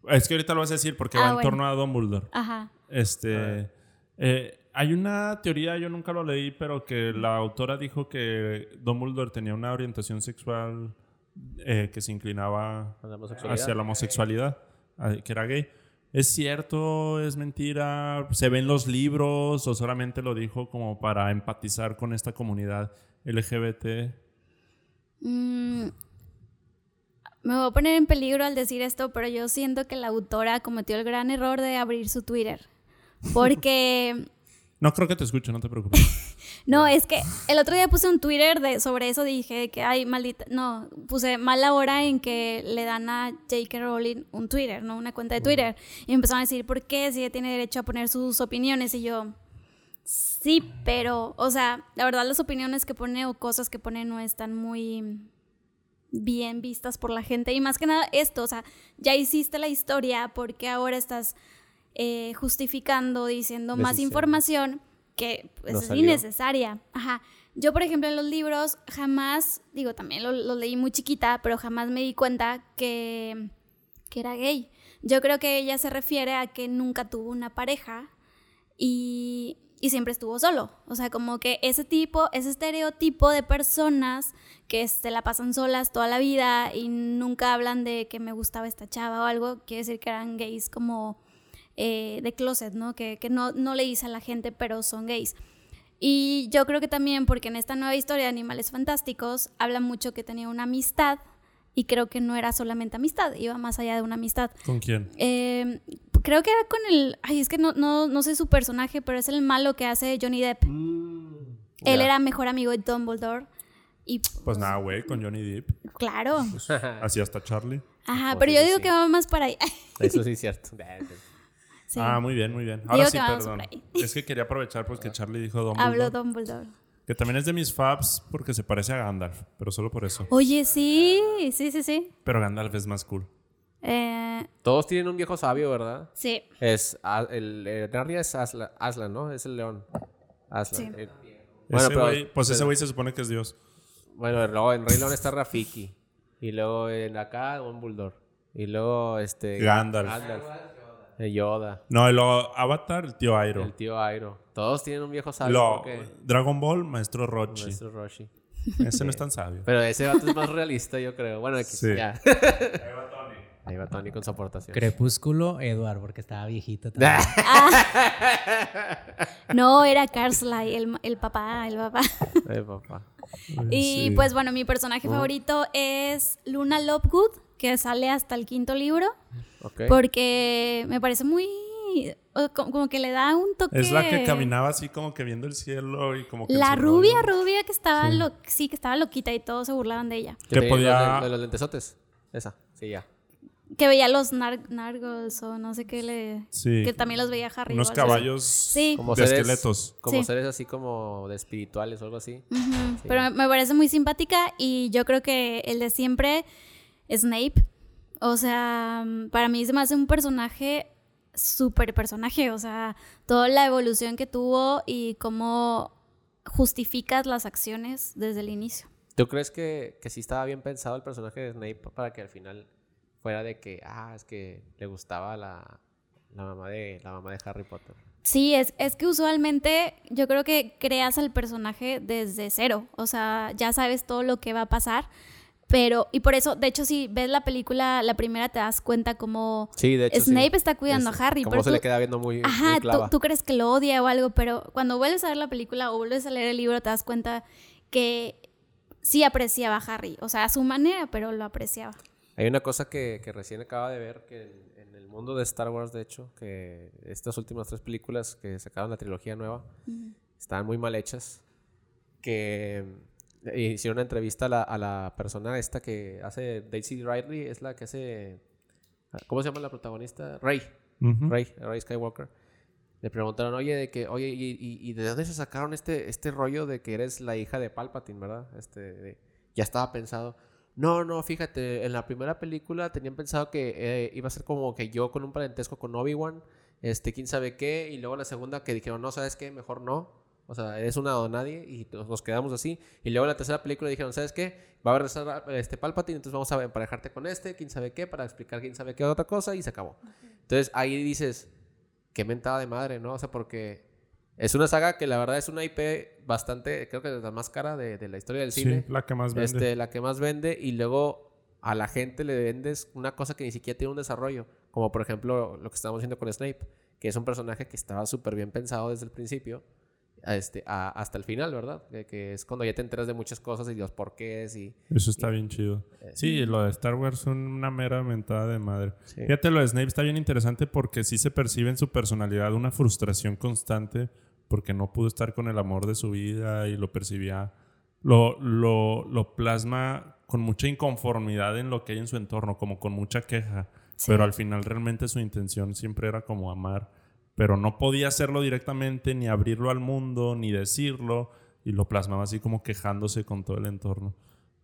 Es que ahorita lo vas a decir porque Ah, va en torno a Dumbledore. Ajá. Este. eh, hay una teoría, yo nunca lo leí, pero que la autora dijo que Dumbledore tenía una orientación sexual eh, que se inclinaba la hacia la homosexualidad, a- que era gay. ¿Es cierto? ¿Es mentira? ¿Se ve en los libros o solamente lo dijo como para empatizar con esta comunidad LGBT? Mm, me voy a poner en peligro al decir esto, pero yo siento que la autora cometió el gran error de abrir su Twitter. Porque No creo que te escuche, no te preocupes. No, es que el otro día puse un Twitter de, sobre eso, dije que hay maldita, no, puse mala hora en que le dan a J.K. Rowling un Twitter, ¿no? Una cuenta de Twitter. Y me empezaron a decir, ¿por qué? Si ella tiene derecho a poner sus opiniones. Y yo, sí, pero, o sea, la verdad las opiniones que pone o cosas que pone no están muy bien vistas por la gente. Y más que nada esto, o sea, ya hiciste la historia, porque ahora estás eh, justificando, diciendo más información que pues, No es innecesaria. Ajá. Yo, por ejemplo, en los libros jamás, digo, también lo, lo leí muy chiquita, pero jamás me di cuenta que, que era gay. Yo creo que ella se refiere a que nunca tuvo una pareja y, y siempre estuvo solo. O sea, como que ese tipo, ese estereotipo de personas que se la pasan solas toda la vida y nunca hablan de que me gustaba esta chava o algo, quiere decir que eran gays como eh, de closet, ¿no? Que, que no, no le dice a la gente, pero son gays. Y yo creo que también porque en esta nueva historia de Animales Fantásticos habla mucho que tenía una amistad y creo que no era solamente amistad, iba más allá de una amistad. ¿Con quién? Eh, creo que era con el. Ay, es que no, no, no sé su personaje, pero es el malo que hace Johnny Depp. Él Mm, Ya. era mejor amigo de Dumbledore. Y Pues nada, güey, con Johnny Depp. claro. Así hasta Charlie. Ajá, Pues pero yo digo sí. que va más para ahí. Eso sí es cierto. Sí. Ah, muy bien, muy bien. Ahora Digo sí, perdón. Es que quería aprovechar porque Charlie dijo Dumbledore. Hablo Dumbledore. Que también es de mis faps porque se parece a Gandalf, pero solo por eso. Oye, sí, sí, sí, sí. Pero Gandalf es más cool. Eh, Todos tienen un viejo sabio, ¿verdad? sí. Es a- el eh, Narnia es Aslan, Aslan, ¿no? Es el león. Aslan. Sí. Eh, Bueno, ese pero- güey, pues ese pero- güey se supone que es Dios. Bueno, luego en Rey León está Rafiki. Y luego en acá un Bulldor. Y luego este. Gandalf. Eh, Yoda. No, y luego Avatar, el tío Airo. El tío Airo. Todos tienen un viejo sabio. Lo, porque Dragon Ball, Maestro Rochi. Nuestro Roshi. Ese no es tan sabio. Pero ese vato es más realista, yo creo. Bueno, X, Sí. ya. Ahí va Tony con su aportación. Crepúsculo, Edward, porque estaba viejito también. No, era Carsley, el, el papá, el papá. Eh, papá. Y Sí. pues bueno, mi personaje favorito es Luna Lovegood, que sale hasta el quinto libro, Ok. porque me parece muy... Como que le da un toque... Es la que caminaba así como que viendo el cielo y como que... La rubia, rollo. rubia que estaba, Sí. lo- sí, que estaba loquita y todos se burlaban de ella. Que podía- Los, de los lentesotes. Esa. Sí, ya. Que veía los nar- nargos o no sé qué le... Sí. Que también los veía Harry. Unos caballos Sí. Como de seres, esqueletos. Como Sí. seres así como de espirituales o algo así. Ujú, Sí. Pero me- me parece muy simpática y yo creo que el de siempre, Snape, o sea, para mí se me hace un personaje, súper personaje, o sea, toda la evolución que tuvo y cómo justificas las acciones desde el inicio. ¿Tú crees que, que sí estaba bien pensado el personaje de Snape para que al final fuera de que, ah, es que le gustaba la, la mamá de la mamá de Harry Potter? Sí, es, es que usualmente yo creo que creas al personaje desde cero, o sea, ya sabes todo lo que va a pasar, pero, y por eso, de hecho, si ves la película, la primera te das cuenta como Sí, de hecho. sí. Snape está cuidando Es- a Harry, pero se tú- le queda viendo muy, Ajá, tú, clava. tú crees que lo odia o algo, pero cuando vuelves a ver la película o vuelves a leer el libro te das cuenta que sí apreciaba a Harry, o sea, a su manera, pero lo apreciaba. Hay una cosa que, que recién acaba de ver, que en, en el mundo de Star Wars, de hecho, que estas últimas tres películas que sacaron la trilogía nueva, estaban muy mal hechas. Que hicieron una entrevista a la, a la persona esta que hace Daisy Ridley, es la que hace... ¿Cómo se llama la protagonista? Rey. Ujú. Rey, Rey Skywalker. Le preguntaron, oye, de que, oye, ¿y, y- y de dónde se sacaron este, este rollo de que eres la hija de Palpatine, verdad? Este, de- ya estaba pensado. No, no, fíjate, en la primera película tenían pensado que eh, iba a ser como que yo con un parentesco con Obi-Wan, este, quién sabe qué, y luego la segunda que dijeron, no, ¿sabes qué? Mejor no. O sea, eres una o nadie, y nos quedamos así. Y luego en la tercera película dijeron, ¿sabes qué? Va a regresar este Palpatine, entonces vamos a emparejarte con este, quién sabe qué, para explicar quién sabe qué otra cosa, y se acabó. Entonces ahí dices, qué mentada de madre, ¿no? O sea, porque es una saga que la verdad es una IP bastante, creo que es la más cara de, de la historia del Sí, cine. la que más vende. Este, la que más vende y luego a la gente le vendes una cosa que ni siquiera tiene un desarrollo. Como por ejemplo lo que estamos haciendo con Snape, que es un personaje que estaba súper bien pensado desde el principio este, a- hasta el final, ¿verdad? Que, que es cuando ya te enteras de muchas cosas y los porqués y... Eso está bien chido. Eh, Sí, lo de Star Wars es una mera mentada de madre. Sí. Fíjate, lo de Snape está bien interesante porque sí se percibe en su personalidad una frustración constante porque no pudo estar con el amor de su vida y lo percibía, lo, lo, lo plasma con mucha inconformidad en lo que hay en su entorno, como con mucha queja, pero al final realmente su intención siempre era como amar, pero no podía hacerlo directamente, ni abrirlo al mundo, ni decirlo, y lo plasmaba así como quejándose con todo el entorno.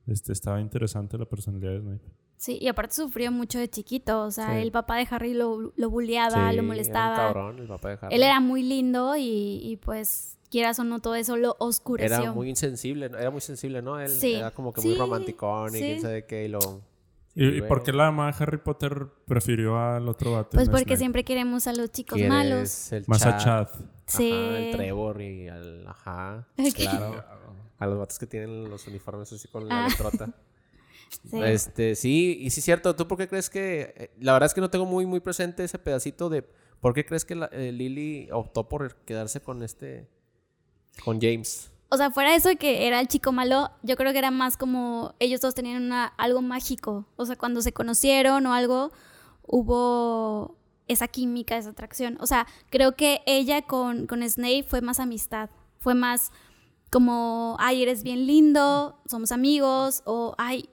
Este, estaba interesante la personalidad de Snape. Sí, y aparte sufrió mucho de chiquito, o sea, el papá de Harry lo, lo bulleaba, lo molestaba. Era un cabrón, el papá de Harry. Él era muy lindo y, y, pues quieras o no todo eso lo oscureció. Era muy insensible, era muy sensible, ¿no? Él era como que muy romanticón y quién sabe qué y lo... ¿Y, por qué la mamá de Harry Potter prefirió al otro vato? Pues porque siempre queremos a los chicos malos. Más a Chad. Sí. Ajá, el Trevor y al... Ajá, claro. A los vatos que tienen los uniformes así con la ah. letrota. Sí. Este, sí, y sí es cierto. ¿Tú por qué crees que.? Eh, la verdad es que no tengo muy, muy presente ese pedacito de. ¿Por qué crees que eh, Lily optó por quedarse con este. con James? O sea, fuera de eso de que era el chico malo, yo creo que era más como. Ellos dos tenían una, algo mágico. O sea, cuando se conocieron o algo, hubo esa química, esa atracción. O sea, creo que ella con, con Snape fue más amistad. Fue más como, ay, eres bien lindo, somos amigos, o ay,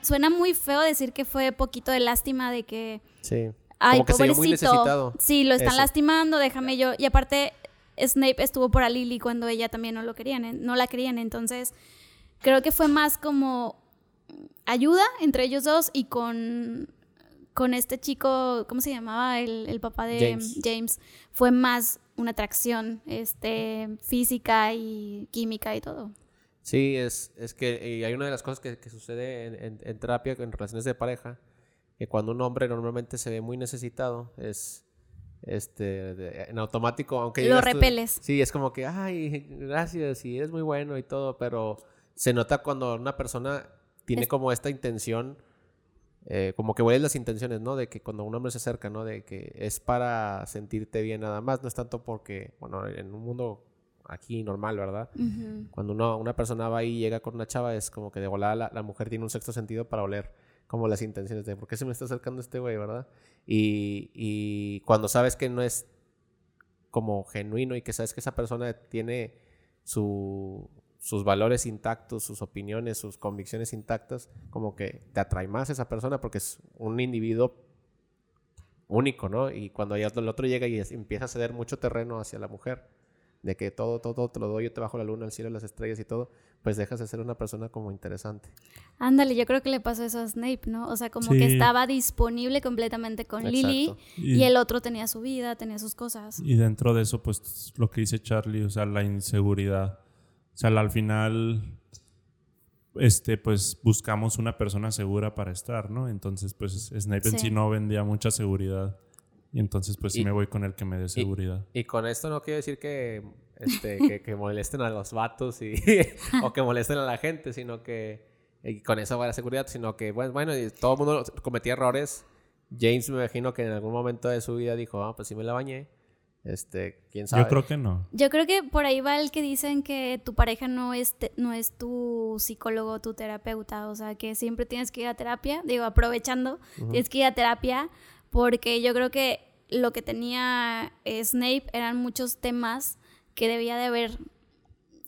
suena muy feo decir que fue poquito de lástima de que. Sí. Ay, Como que pobrecito. muy necesitado. Sí, lo están lastimando, déjame yo. Y aparte, Snape estuvo por a Lily cuando ella también no lo querían, no la querían. Entonces, creo que fue más como ayuda entre ellos dos y con, con este chico, ¿cómo se llamaba? El, el papá de James. James. Fue más una atracción este, física y química y todo. Sí, es, es que hay una de las cosas que, que sucede en, en, terapia, en relaciones de pareja, que cuando un hombre normalmente se ve muy necesitado, es este en automático, aunque lo repeles. sí, es como que, ay, gracias, y eres muy bueno y todo, pero se nota cuando una persona tiene como esta intención, eh, como que huele las intenciones, ¿no? De que cuando un hombre se acerca, ¿no? De que es para sentirte bien nada más, no es tanto porque, bueno, en un mundo aquí normal, ¿verdad? Cuando uno, una persona va y llega con una chava, es como que de volada la, mujer tiene un sexto sentido para oler como las intenciones de por qué se me está acercando este güey, ¿verdad? Y, cuando sabes que no es como genuino y que sabes que esa persona tiene su, sus valores intactos, sus opiniones, sus convicciones intactas, como que te atrae más esa persona porque es un individuo único, ¿no? Y cuando ya el otro llega y empieza a ceder mucho terreno hacia la mujer, de que todo, todo, te lo doy, yo te bajo la luna, el cielo, las estrellas y todo, pues dejas de ser una persona como interesante. Ándale, yo creo que le pasó eso a Snape, ¿no? O sea, como que estaba disponible completamente con Lily y, el otro tenía su vida, tenía sus cosas. Y dentro de eso, pues lo que dice Charlie, o sea, la inseguridad. O sea, al final, este, pues buscamos una persona segura para estar, ¿no? Entonces, pues Snape en sí no vendía mucha seguridad. Y entonces, pues sí me voy con el que me dé seguridad. Y, con esto no quiero decir que, este, que, molesten a los vatos y, o que molesten a la gente, sino que y con eso va la seguridad, sino que, bueno, bueno, todo el mundo cometía errores. James me imagino que en algún momento de su vida dijo, ah, pues sí me la bañé. Este, quién sabe. Yo creo que no. Yo creo que por ahí va el que dicen que tu pareja no es, no es tu psicólogo, tu terapeuta. O sea, que siempre tienes que ir a terapia. Digo, aprovechando, tienes que ir a terapia porque yo creo que lo que tenía Snape eran muchos temas que debía de haber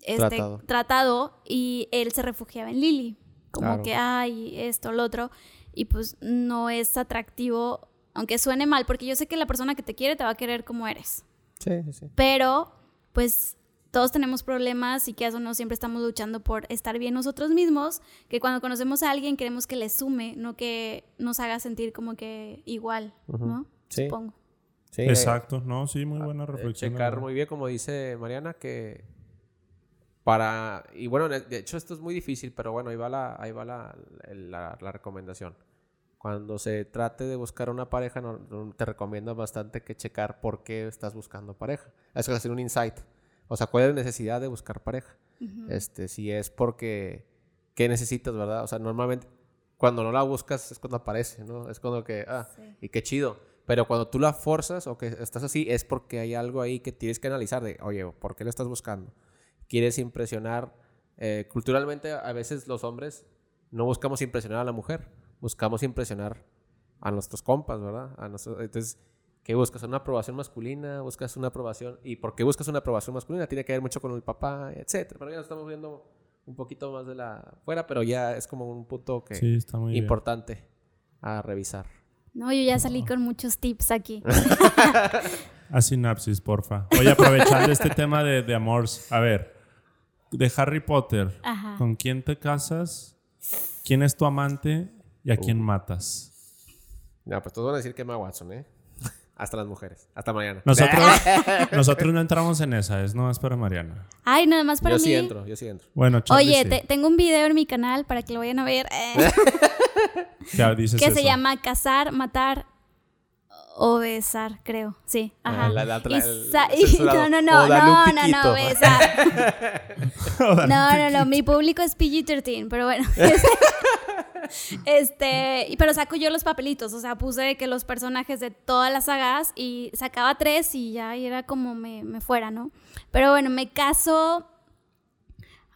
este, tratado. y él se refugiaba en Lily. Como que, ay, esto, lo otro. Y pues no es atractivo, aunque suene mal, porque yo sé que la persona que te quiere te va a querer como eres. Sí, sí. Pero, pues todos tenemos problemas y que eso no siempre estamos luchando por estar bien nosotros mismos, que cuando conocemos a alguien queremos que le sume, no que nos haga sentir como que igual, ¿no? Sí. Supongo. Sí, Exacto, no, sí, muy buena eh, reflexión. Checar muy bien, como dice Mariana, que para, y bueno, de hecho esto es muy difícil, pero bueno, ahí va la, ahí va la, la, recomendación. Cuando se trate de buscar una pareja, no, te recomiendo bastante que checar por qué estás buscando pareja. Eso es hacer un insight. O sea, cuál es la necesidad de buscar pareja. este, si es porque, ¿qué necesitas, verdad? O sea, normalmente cuando no la buscas es cuando aparece, ¿no? Es cuando que, ah, y qué chido. Pero cuando tú la forzas o que estás así, es porque hay algo ahí que tienes que analizar de, oye, ¿por qué lo estás buscando? ¿Quieres impresionar? Eh, culturalmente, a veces los hombres no buscamos impresionar a la mujer, buscamos impresionar a nuestros compas, ¿verdad? A entonces, que buscas una aprobación masculina, buscas una aprobación, y por qué buscas una aprobación masculina tiene que ver mucho con el papá, etcétera. Pero ya nos estamos viendo un poquito más de la fuera, pero ya es como un punto que Sí, está muy bien. importante a revisar. No, yo ya salí con muchos tips aquí. A sinapsis, porfa. Oye, aprovechando este tema de, de amores, a ver, de Harry Potter, Ajá. ¿con quién te casas? ¿Quién es tu amante? ¿Y a quién matas? Ya, pues todos van a decir que Emma Watson, ¿eh? Hasta las mujeres. Hasta mañana. Nosotros, nosotros no entramos en esa, es nomás para Mariana. Ay, nada más para yo mí. sí entro, yo sí entro. Bueno, Charlie, Oye, sí. te- tengo un video en mi canal para que lo vayan a ver. eh, Ya dices que se eso. llama Cazar, Matar o Besar, creo. Sí, ajá. Ah, la- la otra- Y el- sa- el y- censurado. no, no, no, un no, no, no, piquito. besar. No, no, no, mi público es PG-13, pero bueno. Este, y- pero saco yo los papelitos, o sea, puse que los personajes de todas las sagas y sacaba tres y ya y era como me, me fuera, ¿no? Pero bueno, me caso.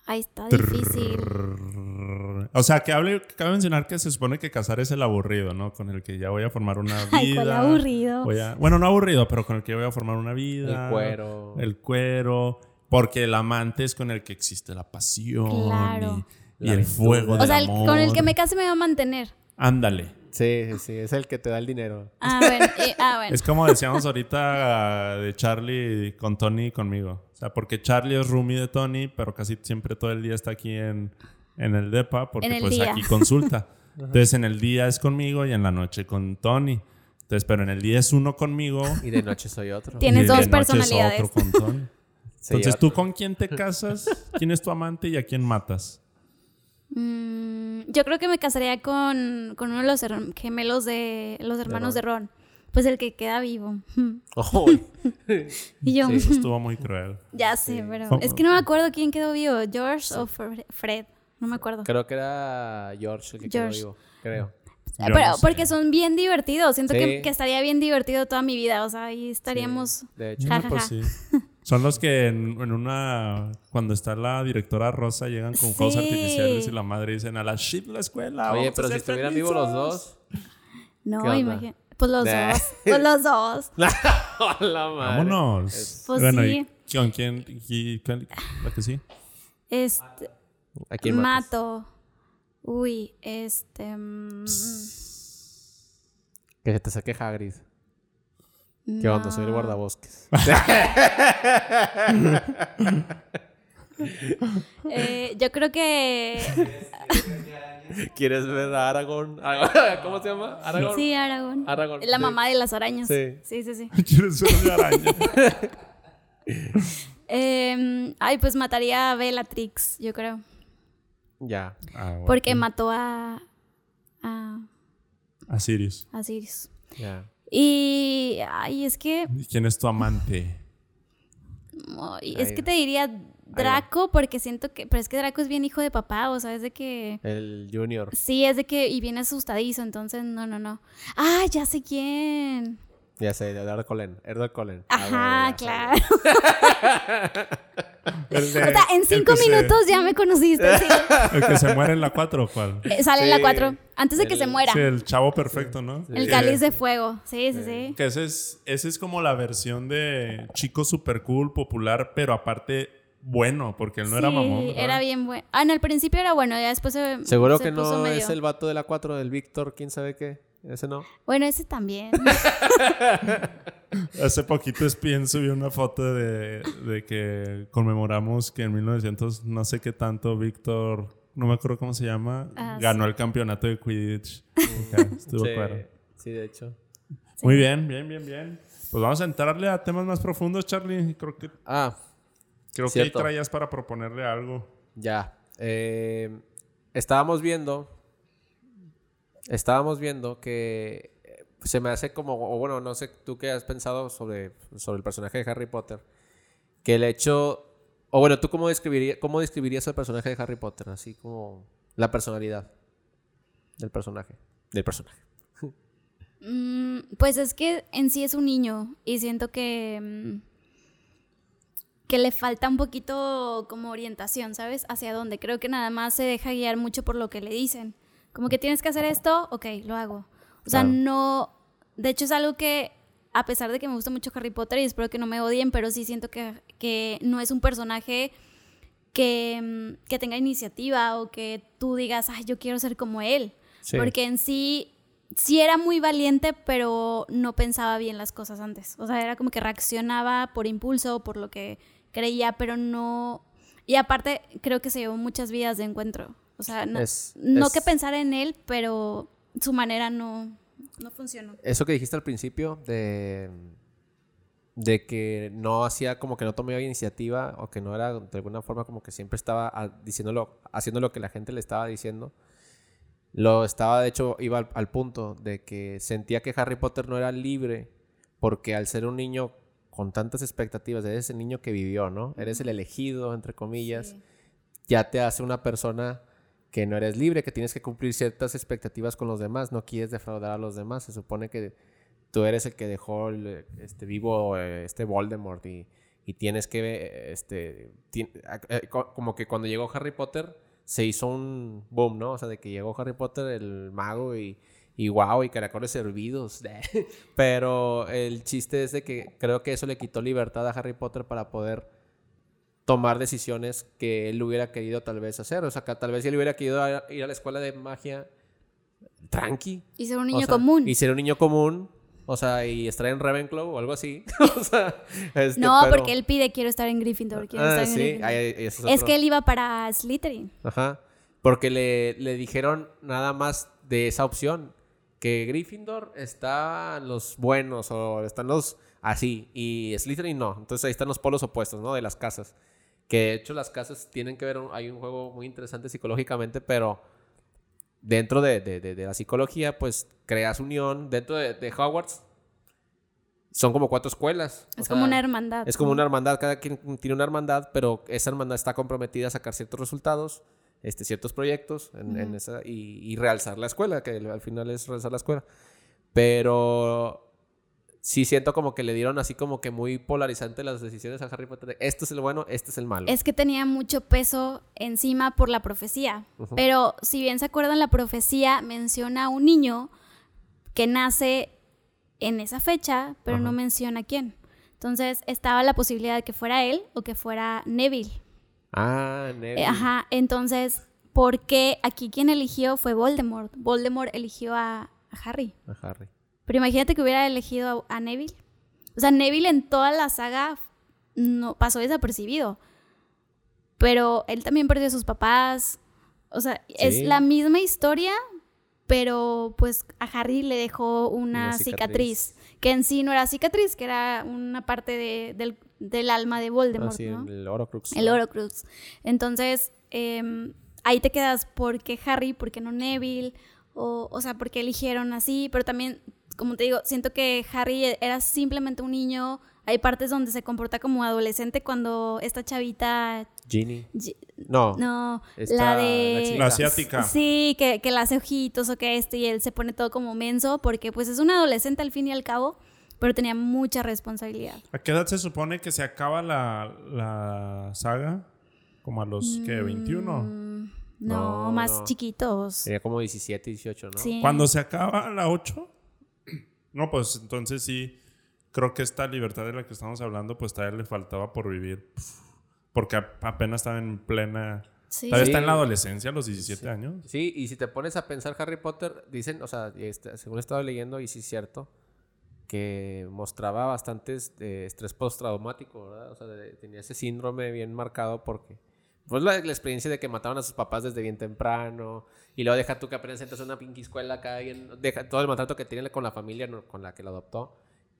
Ahí está difícil. O sea, que hable, cabe mencionar que se supone que casar es el aburrido, ¿no? Con el que ya voy a formar una vida. Ay, ¿cuál aburrido? Voy a- bueno, no aburrido, pero con el que voy a formar una vida. El cuero. El cuero. Porque el amante es con el que existe la pasión. Claro. Y, y el aventura. fuego O del sea, el- amor. con el que me case me va a mantener. Ándale. Sí, sí, sí. Es el que te da el dinero. Ah, bueno. y- ah, bueno. Es como decíamos ahorita de Charlie con Tony y conmigo. O sea, porque Charlie es roomie de Tony, pero casi siempre todo el día está aquí en, en el DEPA, porque En el pues día. aquí consulta. Entonces en el día es conmigo y en la noche con Tony. Entonces, pero en el día es uno conmigo. Y de noche soy otro. Tienes y dos de noche es personalidades. otro con Tony. Sí, Entonces. ¿tú con quién te casas? ¿Quién es tu amante y a quién matas? Mm, yo creo que me casaría con, con uno de los gemelos de los hermanos de Ron. Pues el que queda vivo. Y yo, Eso estuvo muy cruel. ya sé, pero es que no me acuerdo quién quedó vivo, George o Fre- Fred. No me acuerdo. Creo que era George el que quedó George. vivo. Creo. Yo pero no sé. porque son bien divertidos. Siento que, Sí. que estaría bien divertido toda mi vida. O sea, ahí estaríamos. De hecho. Ja, ja, pues ja. sí. Son los que en, en una. Cuando está la directora Rosa, llegan con juegos Sí. artificiales y la madre dicen a la shit la escuela. Oye, pero si estuvieran vivos los felices". dos. No, imagínate. Pues los Nah. dos. Pues los dos. Hola, madre. Vámonos. Pues bueno, sí. ¿y con quién? y- ¿La que sí? Este. ¿A quién? Mato. Uy, este. mm, Que se te saque Hagrid. ¿Qué onda? Soy el guardabosques. Eh, yo creo que. ¿Quieres ver a Aragorn? ¿Cómo se llama? Aragorn. Sí, Aragón. Aragorn, La sí. mamá de las arañas. Sí. Sí, sí, sí. ¿Quieres ser de araña? Em, ay, pues mataría a Bellatrix, yo creo. Ya. Ah, bueno. Porque mató a. a. A Sirius. a Sirius. Ya. Y. Ay, es que. ¿Y quién es tu amante? ay, es que te diría Draco, porque siento que. Pero es que Draco es bien hijo de papá, o sea, es de que. El Junior. Sí, es de que. Y viene asustadizo, entonces no, no, no. Ah, ya sé quién. Ya sé, de Edward Cullen. Edward Cullen. Ajá, claro. O sea, en cinco se- minutos ya me conociste. sí. el que se muere en la 4 o cuál? Eh, Sale en la Sí. 4. Antes de que se muera. Sí, el chavo perfecto, ¿no? El cáliz de fuego. Sí, sí, sí. Que ese es, ese es como la versión de chico super cool, popular, pero aparte bueno, porque él no era mamón. ¿verdad? Era bien bueno. Ah, en el principio era bueno, ya después se. Seguro se que puso no medio- es el vato de la 4 del Víctor, quién sabe qué. Ese no. Bueno, ese también. Hace poquito Spien subió una foto de, de que conmemoramos que en 1900 no sé qué tanto Víctor, no me acuerdo cómo se llama, Ah, ganó el campeonato de Quidditch. Estuvo sí, claro. sí, de hecho. Muy bien, bien, bien, bien. Pues vamos a entrarle a temas más profundos, Charlie. Creo que, Ah, creo que ahí traías para proponerle algo. ya. Eh, estábamos viendo. Estábamos viendo que eh, se me hace como, o bueno, no sé tú qué has pensado sobre, sobre el personaje de Harry Potter. Que el hecho, o bueno, ¿tú cómo, describiría, cómo describirías al personaje de Harry Potter? Así como la personalidad del personaje. Del personaje. Mm, pues es que en sí es un niño y siento que. mm, que le falta un poquito como orientación, ¿sabes? Hacia dónde. Creo que nada más se deja guiar mucho por lo que le dicen. Como que tienes que hacer esto, ok, lo hago. O sea, Claro. no. De hecho, es algo que a pesar de que me gusta mucho Harry Potter y espero que no me odien, pero sí siento que, que no es un personaje que, mm, que tenga iniciativa o que tú digas, ay, yo quiero ser como él. Sí. Porque en sí, sí era muy valiente, pero no pensaba bien las cosas antes. O sea, era como que reaccionaba por impulso, por lo que creía, pero no... Y aparte, creo que se llevó muchas vidas de encuentro. O sea, no, Es- no es- que pensar en él, pero su manera no, no funcionó. Eso que dijiste al principio de, de que no hacía como que no tomaba iniciativa o que no era de alguna forma como que siempre estaba diciéndolo, haciendo lo que la gente le estaba diciendo. Lo estaba, de hecho, iba al, al punto de que sentía que Harry Potter no era libre porque al ser un niño con tantas expectativas, eres el niño que vivió, ¿no? Eres el elegido, entre comillas Sí. ya te hace una persona que no eres libre, que tienes que cumplir ciertas expectativas con los demás, no quieres defraudar a los demás. Se supone que tú eres el que dejó este vivo eh, este Voldemort y, y tienes que este eh, co- como que cuando llegó Harry Potter se hizo un boom, ¿no? O sea, de que llegó Harry Potter el mago y y wow, y caracoles hervidos. Pero el chiste es de que creo que eso le quitó libertad a Harry Potter para poder tomar decisiones que él hubiera querido tal vez hacer. O sea, que tal vez él hubiera querido a- ir a la escuela de magia tranqui. Y ser un o niño sea, común. Y ser un niño común. O sea, y estar en Ravenclaw o algo así. o sea, este, no, pero- porque él pide quiero estar en Gryffindor. Quiero Ah, estar en Gryffindor. Es que él iba para Slytherin. Ajá. Porque le, le dijeron nada más de esa opción. Que Gryffindor están los buenos o están los así. Y Slytherin no. Entonces ahí están los polos opuestos, ¿no? De las casas. Que de hecho las casas tienen que ver... hay un juego muy interesante psicológicamente, pero... Dentro de, de- de- de la psicología, pues creas unión. Dentro de, Hogwarts son como cuatro escuelas. O Es como sea, una hermandad. es como una hermandad, cada quien tiene una hermandad, pero esa hermandad está comprometida a sacar ciertos resultados, este, ciertos proyectos en, en esa, y, y realzar la escuela, que al final es realzar la escuela. Pero sí siento como que le dieron así como que muy polarizante las decisiones a Harry Potter. Este es el bueno, este es el malo. Es que tenía mucho peso encima por la profecía. Pero si bien se acuerdan, la profecía menciona a un niño que nace en esa fecha, pero no menciona quién. Entonces estaba la posibilidad de que fuera él o que fuera Neville. Ah, Neville. Eh, ajá, entonces, ¿por qué aquí quien eligió fue Voldemort? Voldemort eligió a, a Harry. A Harry. Pero imagínate que hubiera elegido a, Neville. O sea, Neville en toda la saga no pasó desapercibido. Pero él también perdió a sus papás. O sea, es la misma historia, pero pues a Harry le dejó una, Una cicatriz. cicatriz. Que en sí no era cicatriz, que era una parte de- del, del alma de Voldemort, Ah, sí, ¿no? el Horcrux. El Horcrux. Entonces, em, ahí te quedas, ¿por qué Harry? ¿Por qué no Neville? O, o sea, ¿por qué eligieron así? Pero también, como te digo, siento que Harry e- era simplemente un niño. Hay partes donde se comporta como adolescente cuando esta chavita... Ginny. Gi- No. No, Esta- la de... La asiática. Sí, que, que le hace ojitos o que esto y él se pone todo como menso porque pues es un adolescente al fin y al cabo, pero tenía mucha responsabilidad. ¿A qué edad se supone que se acaba la, la saga? Como a los, ¿qué? ¿21? Mm, no, No, más no. chiquitos. Tenía como 17, 18, ¿no? Sí. Cuando se acaba la 8, no, pues entonces sí, creo que esta libertad de la que estamos hablando, pues todavía le faltaba por vivir. Porque ap- apenas estaba en plena... Sí. Todavía Sí. está en la adolescencia, a los 17 años. Sí, y si te pones a pensar Harry Potter, dicen, o sea, este, según he estado leyendo, y sí es cierto, que mostraba bastantes de estrés postraumático, ¿verdad? O sea, de- tenía ese síndrome bien marcado porque, pues la, la experiencia de que mataban a sus papás desde bien temprano, y luego deja tú que apenas entras a una pinky escuela acá, en- deja todo el maltrato que tiene con la familia con la que lo adoptó,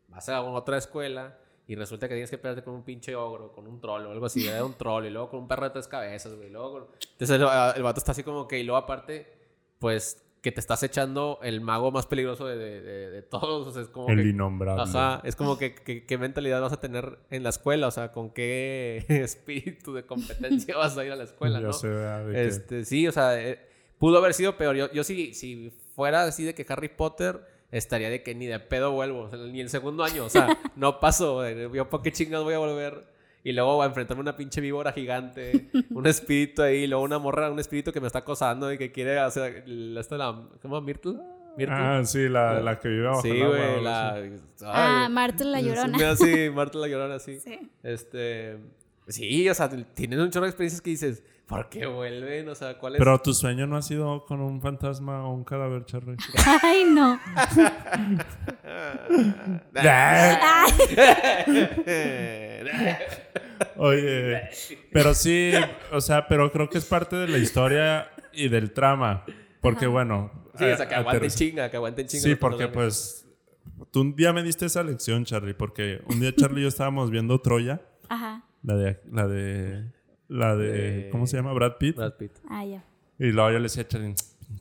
vas a otra escuela y resulta que tienes que pelearte con un pinche ogro, con un troll o algo así, era un troll y luego con un perro de tres cabezas, güey. Luego Entonces el, el vato está así como que, y luego aparte, pues que te estás echando el mago más peligroso de, de- de- de todos. O sea, es como El que, innombrable. Ajá, es como que, que- qué mentalidad vas a tener en la escuela, o sea, con qué espíritu de competencia vas a ir a la escuela, ¿no? sé, Este, sí, o sea, eh, pudo haber sido peor. Yo, yo sí, si fuera así de que Harry Potter estaría de que ni de pedo vuelvo, o sea, ni el segundo año, o sea, no paso, eh, yo por qué chingados voy a volver y luego a enfrentarme a una pinche víbora gigante, un espíritu ahí, luego una morra, un espíritu que me está acosando y que quiere hacer, esta la, ¿cómo se llama? Myrtle, Myrtle. Ah, sí, la, la que vive abajo sí, güey, la... Ah, Marta la Llorona. Sí, Marta la Llorona, sí. Sí. Este... Sí, o sea, tienen un chorro de experiencias que dices, ¿por qué vuelven? O sea, ¿cuál es? Pero tu sueño no ha sido con un fantasma o un cadáver, Charlie. Ay, no. Oye, pero sí, o sea, pero creo que es parte de la historia y del trama. Porque bueno. sí, o sea, que aguanten chinga, que aguanten chinga. Sí, porque pues tú un día me diste esa lección, Charlie, porque un día Charlie y yo estábamos viendo Troya, Ajá. la de la de la de De- ¿cómo se llama? Brad Pitt. Brad Pitt. Ah, ya. Y luego yo le decía a Charlie,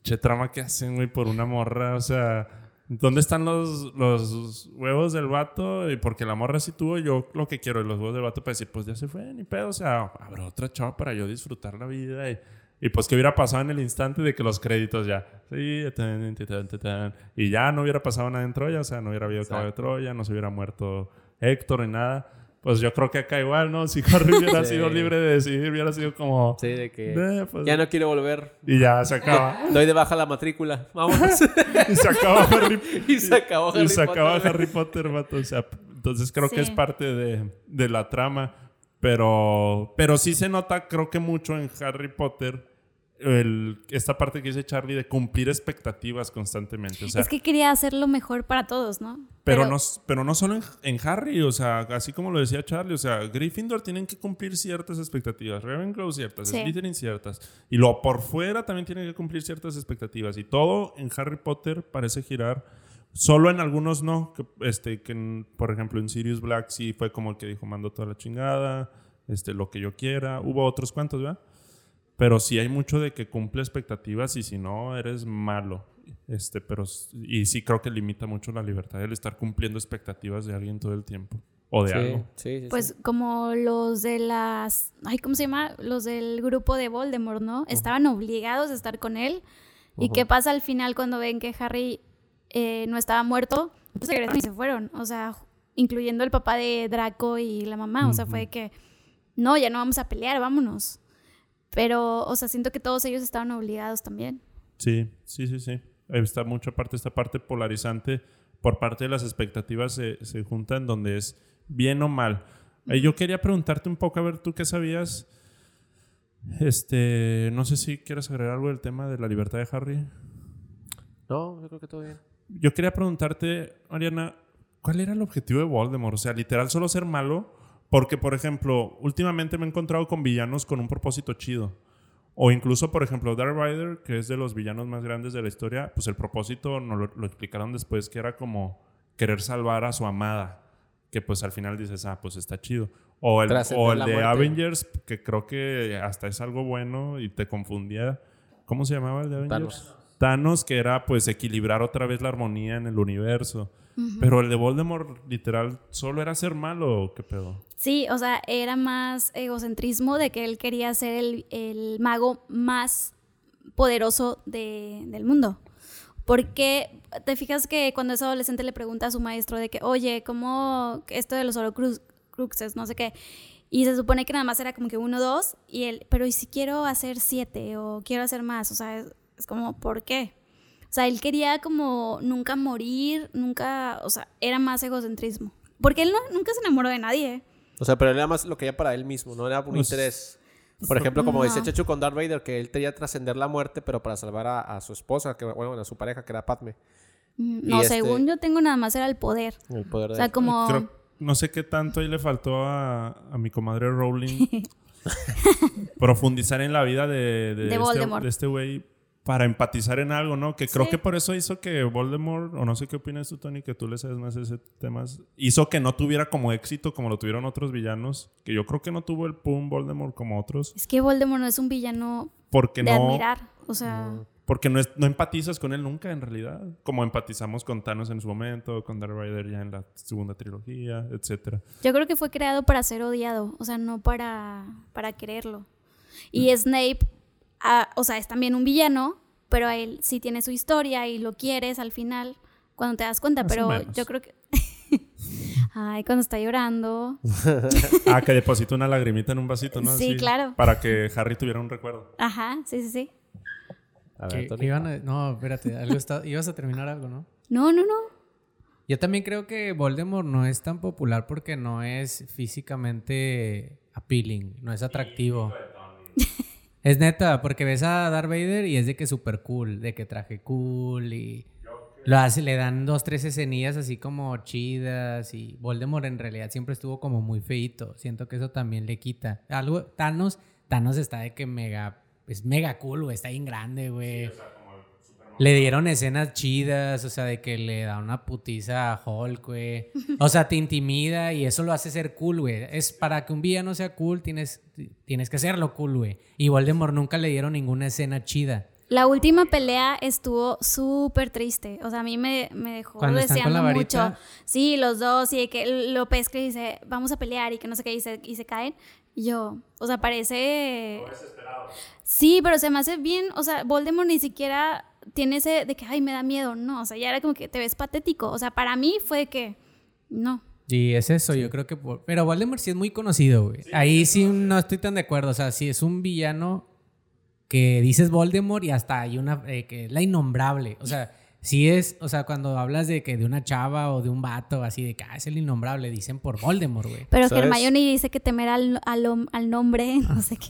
che trama que hacen, güey, por una morra, o sea, ¿dónde están los, los huevos del vato? Y porque la morra sí tuvo yo lo que quiero, y los huevos del vato para decir, pues ya se fue, ni pedo, o sea, habrá otra chava para yo disfrutar la vida y, y pues que hubiera pasado en el instante de que los créditos ya, sí, tan, tan, tan, y ya no hubiera pasado nada en Troya, o sea, no hubiera habido caballo de Exacto. Troya, no se hubiera muerto Héctor ni nada. Pues yo creo que acá igual, ¿no? Si Harry hubiera Sí. sido libre de decidir, hubiera sido como... Sí, de que "Eh, pues, ya no quiero volver. y ya se acaba. Doy de baja la matrícula. Vámonos. y se acaba Harry, y se acabó Harry y se acaba Potter, Harry Potter, vato. O sea, entonces creo que es parte de, de la trama. Pero, pero sí se nota, creo que mucho en Harry Potter, el, esta parte que dice Charlie de cumplir expectativas constantemente. O sea, es que quería hacer lo mejor para todos, ¿no? pero, no, pero no solo en, en Harry, o sea, así como lo decía Charlie, o sea, Gryffindor tienen que cumplir ciertas expectativas, Ravenclaw ciertas, Sí. Slytherin ciertas, y lo por fuera también tienen que cumplir ciertas expectativas, y todo en Harry Potter parece girar, solo en algunos no, que, este, que en- por ejemplo en Sirius Black sí fue como el que dijo, mando toda la chingada, este, lo que yo quiera, hubo otros cuantos, ¿verdad? Pero sí hay mucho de que cumple expectativas y si no, eres malo. Este, pero, y sí creo que limita mucho la libertad el estar cumpliendo expectativas de alguien todo el tiempo. O de Sí, algo. sí, sí, Pues sí. como los de las... Ay, ¿cómo se llama? Los del grupo de Voldemort, ¿no? Estaban obligados a estar con él. ¿Y qué pasa al final cuando ven que Harry eh, no estaba muerto? Pues regresaron y se fueron. O sea, incluyendo el papá de Draco y la mamá. O sea, fue que... No, ya no vamos a pelear, vámonos. Pero, o sea, siento que todos ellos estaban obligados también. Sí, sí, sí, sí. Está mucha parte, esta parte polarizante por parte de las expectativas se, se juntan donde es bien o mal. Eh, yo quería preguntarte un poco, a ver, tú qué sabías. Este, no sé si quieres agregar algo del tema de la libertad de Harry. No, yo creo que todo bien. Yo quería preguntarte, Mariana, ¿cuál era el objetivo de Voldemort? O sea, literal, solo ser malo. Porque, por ejemplo, últimamente me he encontrado con villanos con un propósito chido. O incluso, por ejemplo, Darth Vader, que es de los villanos más grandes de la historia, pues el propósito nos lo, lo explicaron después que era como querer salvar a su amada. Que pues al final dices, ah, pues está chido. O el, o el de muerte. Avengers, que creo que hasta es algo bueno y te confundía. ¿Cómo se llamaba el de Avengers? Thanos. Thanos, que era pues equilibrar otra vez la armonía en el universo. Pero el de Voldemort, literal, solo era ser malo, ¿o ¿qué pedo? Sí, o sea, era más egocentrismo de que él quería ser el, el mago más poderoso de- del mundo. Porque te fijas que cuando es adolescente le pregunta a su maestro de que, oye, ¿cómo esto de los horocruxes, no sé qué? Y se supone que nada más era como que uno, dos, y él, pero ¿y si quiero hacer siete o quiero hacer más? O sea, es, es como, ¿por qué? O sea, él quería como nunca morir, nunca, o sea, era más egocentrismo. Porque él no, nunca se enamoró de nadie. O sea, pero era más lo que era para él mismo, no era un Pues- interés. Por ejemplo, como No. dice Chechu con Darth Vader, que él quería trascender la muerte, pero para salvar a, a su esposa, que bueno, a su pareja, que era Padme. Mm, Y No, este- según yo tengo nada más era el poder. El poder O de sea, como... Creo- no sé qué tanto ahí le faltó a, a mi comadre Rowling profundizar en la vida de, de De este- de este güey para empatizar en algo, ¿no? Que creo Sí. que por eso hizo que Voldemort, o no sé qué opinas tú, Tony, que tú le sabes más de ese tema, hizo que no tuviera como éxito como lo tuvieron otros villanos, que yo creo que no tuvo el pum Voldemort como otros, Es que Voldemort no es un villano porque de no... admirar. O sea, Porque no, es- no empatizas con él nunca, en realidad. Como empatizamos con Thanos en su momento, con Darth Vader ya en la segunda trilogía, etcétera. yo creo que fue creado para ser odiado. O sea, no para, para quererlo. Y Snape, o sea, es también un villano, pero a él sí tiene su historia y lo quieres al final, cuando te das cuenta. Más pero yo creo que... Ay, cuando está llorando. Ah, que depositó una lagrimita en un vasito, ¿no? Sí, claro. Para que Harry tuviera un recuerdo. Ajá, sí, sí, sí. A ¿Qué- ver, iban a- No, espérate, algo está- ibas a terminar algo, ¿no? No, no, no. Yo también creo que Voldemort no es tan popular porque no es físicamente appealing, no es atractivo. Es neta, porque ves a Darth Vader y es de que súper cool, de que traje cool y lo hace, le dan dos, tres escenillas así como chidas y Voldemort en realidad siempre estuvo como muy feito. Siento que eso también le quita. Algo, Thanos, Thanos está de que mega, es mega cool, güey, está bien grande, güey. Le dieron escenas chidas, o sea, de que le da una putiza a Hulk, güey. O sea, te intimida y eso lo hace ser cool, güey. Es para que un villano sea cool, tienes, tienes que hacerlo cool, güey. Y Voldemort nunca le dieron ninguna escena chida. La última pelea estuvo súper triste. O sea, a mí me, me dejó Cuando están con deseando la varita. mucho. Sí, los dos, y de que lo pesca y dice, vamos a pelear, y que no sé qué, y se, y se caen. Y yo, o sea, parece. Sí, pero se me hace bien. O sea, Voldemort ni siquiera tiene ese de que, ay, me da miedo. No, o sea, ya era como que te ves patético. O sea, para mí fue que, no. Y es eso, yo creo que... por- Pero Voldemort sí es muy conocido, güey. Ahí sí no estoy tan de acuerdo. O sea, sí es un villano que dices Voldemort y hasta hay una... eh, que es la innombrable. O sea, sí es... O sea, cuando hablas de que de una chava o de un vato, así de que ah, es el innombrable, dicen por Voldemort, güey. Pero ¿Sabes? Hermione dice que temer al, al, al nombre, no sé qué.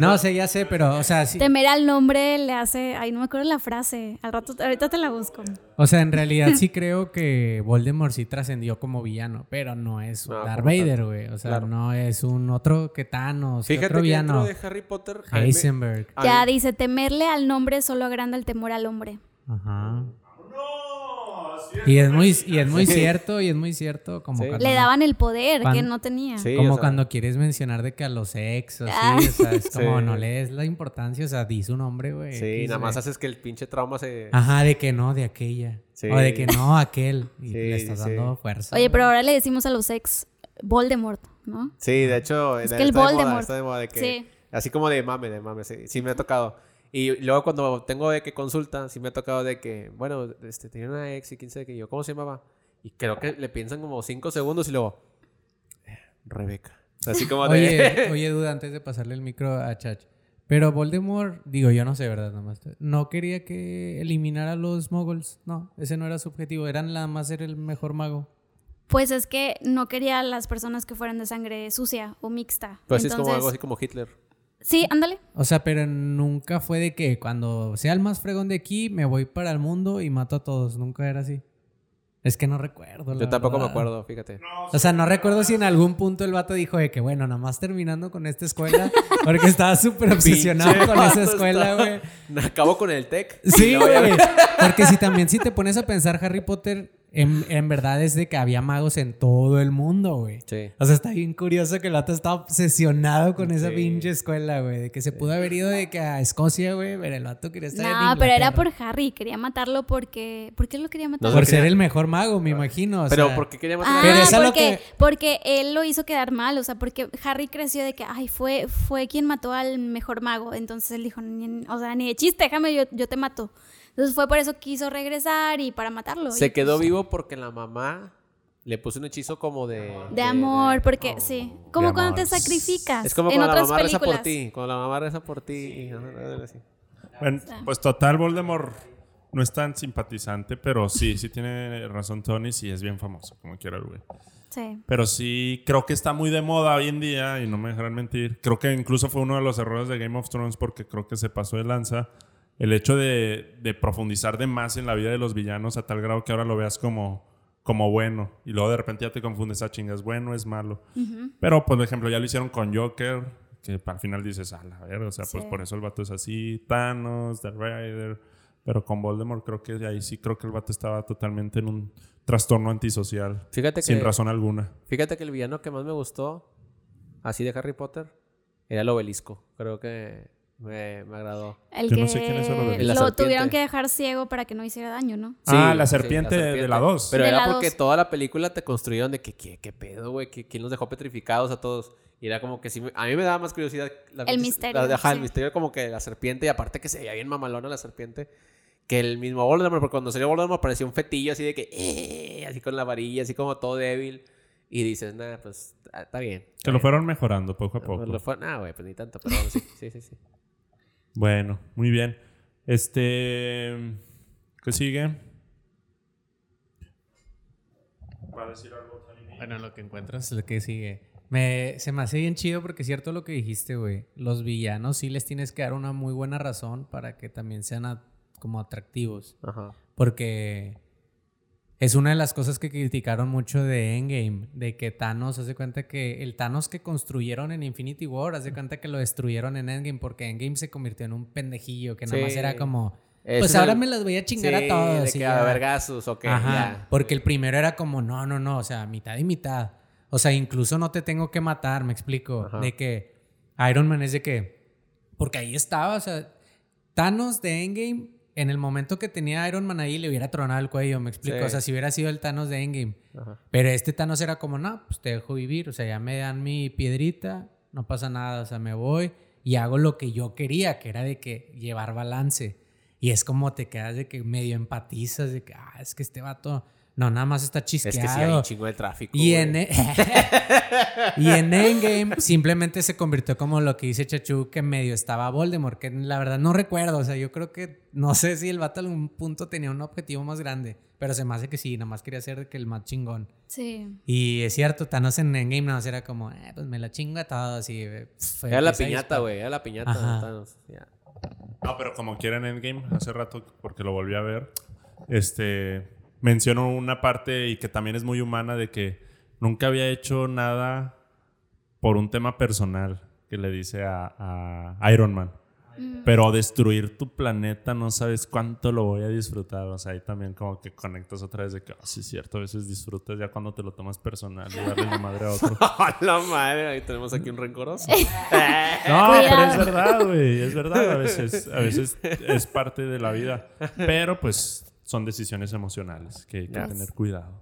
No sé, ya sé, pero, o sea, sí... Temer al nombre le hace. Ay, no me acuerdo la frase. Al rato, ahorita te la busco. O sea, en realidad sí creo que Voldemort sí trascendió como villano, pero no es un No, Darth. Vader, güey. O sea, Claro. no es un otro que Thanos, Fíjate otro que villano. de Harry Potter... Heisenberg. a Ya dice, temerle al nombre solo agranda el temor al hombre. Ajá. Y es muy, y es muy cierto, y es muy cierto, como Sí. Le daban el poder que no tenía. Sí, como sea, cuando quieres mencionar de que a los ex, o así, Ah. o sea, es como Sí. no le des la importancia, o sea, di su nombre, güey. Sí, nada más haces que el pinche trauma se... Ajá, de que no, de aquella. Sí. O de que no, aquel. Y Sí, le estás sí, sí. dando fuerza. Oye, pero ahora le decimos a los ex Voldemort, ¿no? Sí, de hecho... Es que el está de moda, Voldemort. está de moda de que... Sí. Así como de mame, de mame, sí, sí me ha tocado. Y luego cuando tengo de que consulta, sí me ha tocado de que, bueno, este, tenía una ex y quién sabe que yo, ¿cómo se llamaba? Y creo que le piensan como cinco segundos y luego, eh, Rebeca. Así como de... Oye, oye, duda, antes de pasarle el micro a Chach. Pero Voldemort, digo, yo no sé, ¿verdad? Nada más. No quería que eliminara a los moguls. No, ese no era su objetivo. Eran nada más ser el mejor mago. Pues es que no quería a las personas que fueran de sangre sucia o mixta. Pues sí, es como Entonces- algo así como Hitler. Sí, ándale. O sea, pero nunca fue de que cuando sea el más fregón de aquí, me voy para el mundo y mato a todos. Nunca era así. Es que no recuerdo. la Yo tampoco me acuerdo, fíjate. O sea, no recuerdo si en algún punto el vato dijo de que, bueno, nada más terminando con esta escuela, porque estaba súper obsesionado con esa escuela, güey. Acabo con el tech. Sí, güey. Porque si también si te pones a pensar Harry Potter, en, en verdad es de que había magos en todo el mundo, güey. Sí. O sea, está bien curioso que el vato está obsesionado con esa pinche escuela, güey. De que se pudo haber ido de que a Escocia, güey, pero el vato quería estar en No, pero era Inglaterra. por Harry. Quería matarlo porque. ¿Por qué lo quería matar? No Por ser el mejor mago, me imagino. o Pero sea, ¿por qué quería matar Ah, a Pero es a lo porque, que- porque él lo hizo quedar mal, o sea, porque Harry creció de que, ay, fue, fue quien mató al mejor mago. Entonces él dijo, "Ni- o sea, ni de chiste, déjame, yo, yo te mato. Entonces fue por eso que quiso regresar y para matarlo. Se Y, quedó pues, vivo porque la mamá le puso un hechizo como de... De amor, porque oh, sí. Como de cuando te sacrificas Es como en cuando la otras mamá reza películas. por ti. Cuando la mamá reza por ti. y-. Bueno, pues total, Voldemort no es tan simpatizante, pero sí, sí tiene razón Tony, sí es bien famoso, como quiera el güey. Sí. Pero sí, creo que está muy de moda hoy en día y no me dejarán mentir. Creo que incluso fue uno de los errores de Game of Thrones porque creo que se pasó de lanza. El hecho de, de profundizar de más en la vida de los villanos a tal grado que ahora lo veas como, como bueno y luego de repente ya te confundes a chingas, bueno, es malo. Pero, por ejemplo, ya lo hicieron con Joker, que al final dices, a la ver, o sea, pues por eso el vato es así, Thanos, The Rider. Pero con Voldemort creo que ahí sí creo que el vato estaba totalmente en un trastorno antisocial. Fíjate que... Sin razón alguna. Fíjate que el villano que más me gustó, así de Harry Potter, era el obelisco. Creo que me, me agradó. El Yo que no sé quién es el lo tuvieron que dejar ciego para que no hiciera daño, ¿no? ah, Sí, la serpiente, de la 2. Pero De era la porque dos. toda la película te construyeron de que, ¿qué, qué pedo, güey? ¿Qui- ¿Quién los dejó petrificados a todos? Y era como que sí, me- a mí me daba más curiosidad. la El misterio, la- ajá, el misterio como que la serpiente, y aparte que se veía bien mamalona la serpiente, que el mismo Voldemort, porque cuando salió Voldemort parecía un fetillo así de que, "Eh", así con la varilla, así como todo débil. Y dices, nada, pues ah, está bien. Que lo fueron mejorando poco a poco. Pues lo fue, nah, güey, pues ni tanto, pero bueno, sí, sí, sí. sí. Bueno, muy bien. Este. ¿Qué sigue? ¿Va a decir algo? Bueno, lo que encuentras es lo que sigue. Me, se me hace bien chido porque es cierto lo que dijiste, güey. Los villanos sí les tienes que dar una muy buena razón para que también sean a- como atractivos. Ajá. Porque es una de las cosas que criticaron mucho de Endgame. De que Thanos, hace cuenta que el Thanos que construyeron en Infinity War, hace cuenta que lo destruyeron en Endgame porque Endgame se convirtió en un pendejillo que nada más era como... Pues es ahora me las voy a chingar Sí, a todos. de que ya. a vergazos, ok, Ajá, ya. porque el primero era como, no, no, no, o sea, mitad y mitad. O sea, incluso no te tengo que matar, me explico. Ajá. De que Iron Man es de que, porque ahí estaba, o sea, Thanos de Endgame, en el momento que tenía Iron Man ahí, le hubiera tronado el cuello, me explico. Sí. O sea, si hubiera sido el Thanos de Endgame. Ajá. Pero este Thanos era como, no, pues te dejo vivir, o sea, ya me dan mi piedrita, no pasa nada, o sea, me voy y hago lo que yo quería, que era de que llevar balance. Y es como te quedas de que medio empatizas, de que, ah, es que este vato, no, nada más está Es chisqueado. que sí hay un chingo de tráfico. Y en, e- y en Endgame simplemente se convirtió como lo que dice Chachu, que medio estaba Voldemort, que la verdad no recuerdo, o sea, yo creo que, no sé si el vato a algún punto tenía un objetivo más grande, pero se me hace que sí, nada más quería ser de que el más chingón. Sí. Y es cierto, Thanos en Endgame nada más era como, eh, pues me la chingo a todos y... eh, pf, Era la piñata, güey. Era la piñata. Ajá. Thanos, ya. No, pero como quieren Endgame, hace rato, porque lo volví a ver, este, menciono una parte y que también es muy humana de que nunca había hecho nada por un tema personal que le dice a, a Iron Man. Pero destruir tu planeta no sabes cuánto lo voy a disfrutar. O sea, ahí también como que conectas otra vez de que, oh, sí es cierto, a veces disfrutas ya cuando te lo tomas personal y darle la madre a otro. ¡A la madre! Ahí tenemos aquí un rencoroso. No, pero es verdad, güey. Es verdad. A veces, a veces es parte de la vida. Pero pues son decisiones emocionales que hay que Yes. tener cuidado.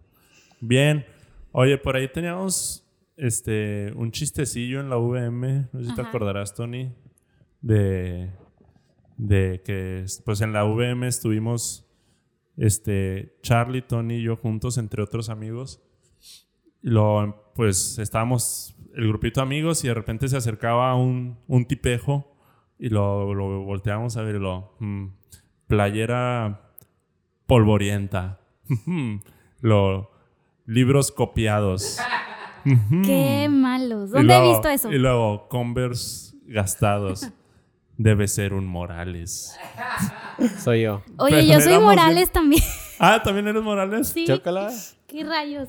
Bien. Oye, por ahí teníamos este, un chistecillo en la VM. No sé si te Ajá. acordarás, Tony. De, de que pues en la VM estuvimos este, Charlie, Tony y yo juntos, entre otros amigos. Lo, pues estábamos el grupito de amigos y de repente se acercaba un, un tipejo y lo, lo volteamos a ver y lo... mm, playera polvorienta. lo, libros copiados. Qué malos. Y ¿Dónde he luego- visto eso? Y luego Converse gastados. Debe ser un Morales. Soy yo. Oye, pero yo soy Morales también. Ah, ¿también eres Morales? sí. Chócala. ¿Qué rayos?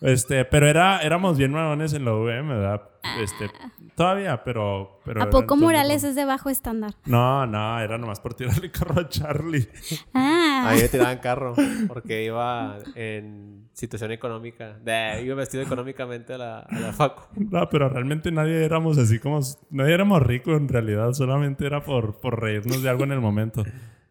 Este, pero era, éramos bien mamones en la VM, ¿verdad? Este, todavía, pero... pero Ah. ¿A poco Morales es de bajo estándar? No, no, era nomás por tirarle carro a Charlie. Ah. A mí me tiraban carro porque iba en situación económica. De, iba vestido económicamente a la, a la facu. No, pero realmente nadie éramos así como... Nadie éramos ricos en realidad, solamente era por, por reírnos de algo en el momento.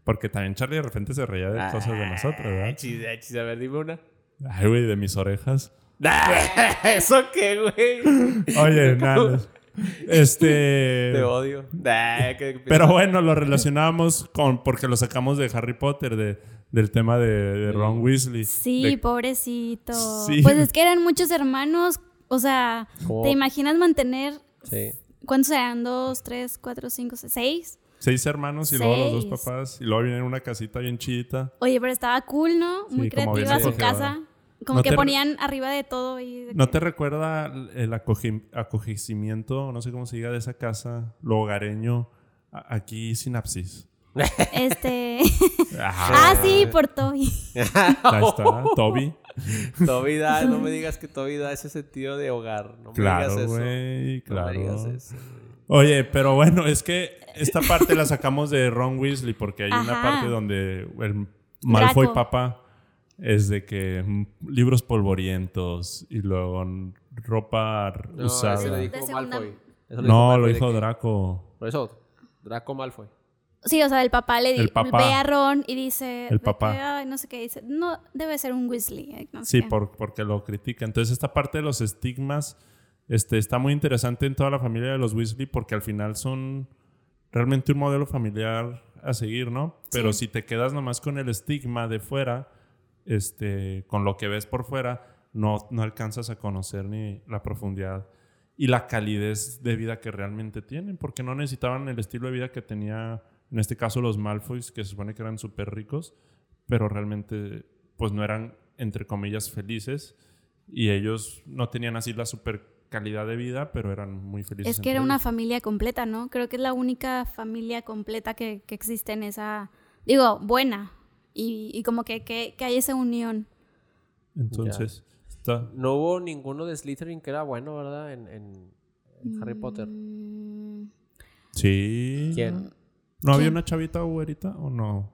Porque también Charlie de repente se reía de cosas de nosotros, Ay, ¿verdad? chis, ay, chis, a ver, dime una. Ay, güey, de mis orejas. ¿Eso qué, güey? Oye, nada. Este... Te odio. Que- Pero bueno, lo relacionábamos con... Porque lo sacamos de Harry Potter, de, del tema de, de Ron Weasley. Sí, De- pobrecito. Sí. Pues es que eran muchos hermanos. O sea, ¿Cómo? ¿te imaginas mantener Sí. cuántos eran? ¿Dos, tres, cuatro, cinco, seis? Seis hermanos y luego los dos papás. Y luego viene una casita bien chidita. Oye, pero estaba cool, ¿no? Muy Sí, creativa su casa. Como ¿No que te- ponían arriba de todo y... de ¿No que- te recuerda el acogi- acogimiento, no sé cómo se diga, de esa casa, lo hogareño, aquí sinapsis? Este... Ajá. ah, sí, por Toby. Ahí está, Toby. Toby da, no me digas que Toby da ese sentido de hogar. No me Claro, digas eso. güey, No claro. me digas eso. Oye, pero bueno, es que esta parte la sacamos de Ron Weasley porque hay una parte donde el Malfoy Draco. papá es de que mm, libros polvorientos y luego ropa No, usada. eso lo dijo segunda- Malfoy. Eso No, Malfoy lo de dijo Draco. Por eso, Draco Malfoy. Sí, o sea, el papá le El dice, papá. ve a Ron y dice, El papá. que, "Ay, no sé qué, dice, no, debe ser un Weasley. eh, no sé Sí, qué". por- porque lo critica. Entonces, esta parte de los estigmas este, está muy interesante en toda la familia de los Weasley porque al final son realmente un modelo familiar a seguir, ¿no? Pero si te quedas nomás con el estigma de fuera, este, con lo que ves por fuera, no, no alcanzas a conocer ni la profundidad y la calidez de vida que realmente tienen, porque no necesitaban el estilo de vida que tenía En este caso los Malfoys, que se supone que eran súper ricos, pero realmente pues no eran, entre comillas, felices. Y ellos no tenían así la super calidad de vida, pero eran muy felices. Es que era una familia completa, ¿no? Creo que es la única familia completa que, que existe en esa, digo, buena. Y, y como que, que, que hay esa unión. Entonces, está... No hubo ninguno de Slytherin que era bueno, ¿verdad? En, en- en Harry Potter. Mm, Sí. ¿Quién? ¿No había ¿Quién? una chavita güerita o no?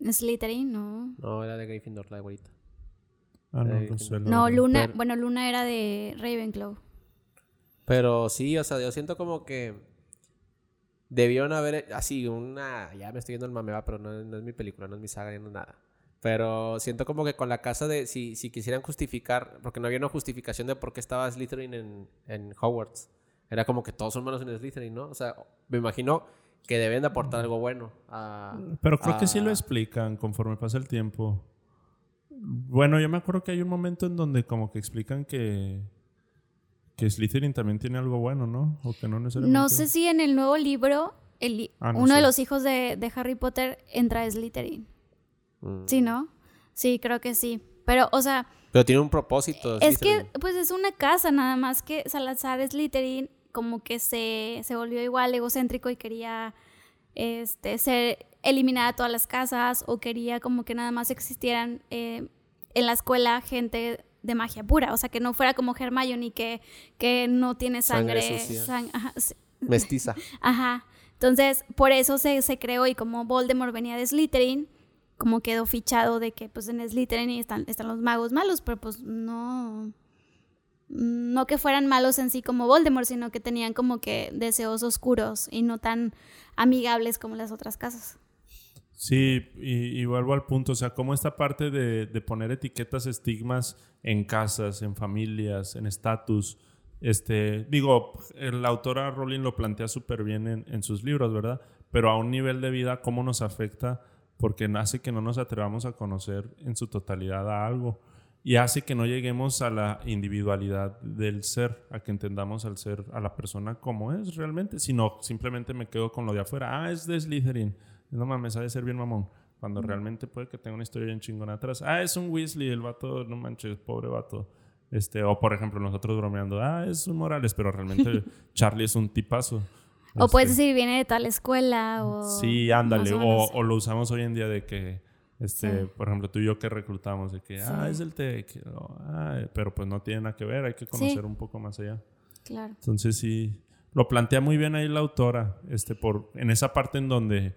Slytherin, no. No, era de Gryffindor, la güerita. Ah, no, no sé. No. Luna, Pero- bueno, Luna era de Ravenclaw. Pero sí, o sea, yo siento como que debieron haber, así, una, ya me estoy viendo el mame, va, pero no, no es mi película, no es mi saga, no es nada. Pero siento como que con la casa de, si, si quisieran justificar, porque no había una justificación de por qué estaba Slytherin en, en Hogwarts. Era como que todos son malos en Slytherin, ¿no? O sea, me imagino que deben de aportar algo bueno a... Pero creo que sí lo a- explican conforme pasa el tiempo. Bueno, yo me acuerdo que hay un momento en donde como que explican que que Slytherin también tiene algo bueno, ¿no? O que no necesariamente. No sé si en el nuevo libro el Ah, no uno de los hijos de, de Harry Potter entra a Slytherin. Mm. Sí, ¿no? Sí, creo que sí. Pero, o sea, Pero tiene un propósito. es que pues es una casa, nada más que Salazar Slytherin como que se, se volvió igual egocéntrico y quería este, ser eliminar a todas las casas o quería como que nada más existieran eh, en la escuela gente de magia pura, o sea, que no fuera como Hermione que, que no tiene Sangre sangre, sucia. sang- ajá, sí, Mestiza. Ajá. Entonces, por eso se, se creó y como Voldemort venía de Slytherin, como quedó fichado de que pues en Slytherin están, están los magos malos, pero pues no... No que fueran malos en sí como Voldemort, sino que tenían como que deseos oscuros y no tan amigables como las otras casas. Sí, y, y vuelvo al punto, o sea, como esta parte de, de poner etiquetas, estigmas en casas, en familias, en estatus, este, digo, la autora Rowling lo plantea súper bien en, en sus libros, ¿verdad? Pero a un nivel de vida, ¿cómo nos afecta? Porque hace que no nos atrevamos a conocer en su totalidad a algo y hace que no lleguemos a la individualidad del ser, a que entendamos al ser, a la persona como es realmente, sino simplemente me quedo con lo de afuera. Ah, es de Slytherin. No mames, ha de ser bien mamón. Cuando realmente puede que tenga una historia bien chingona atrás. Ah, es un Weasley, el vato, no manches, pobre vato. Este, o por ejemplo, nosotros bromeando, ah, es un Morales, pero realmente Charlie es un tipazo. O puedes Este, decir, viene de tal escuela o... Sí, ándale. o O, o lo usamos hoy en día de que, este, Sí. por ejemplo, tú y yo que reclutamos, de que, ah, Sí. es el TEC. ah, pero pues no tiene nada que ver, hay que conocer un poco más allá. Claro. Entonces sí, lo plantea muy bien ahí la autora, este, por, en esa parte en donde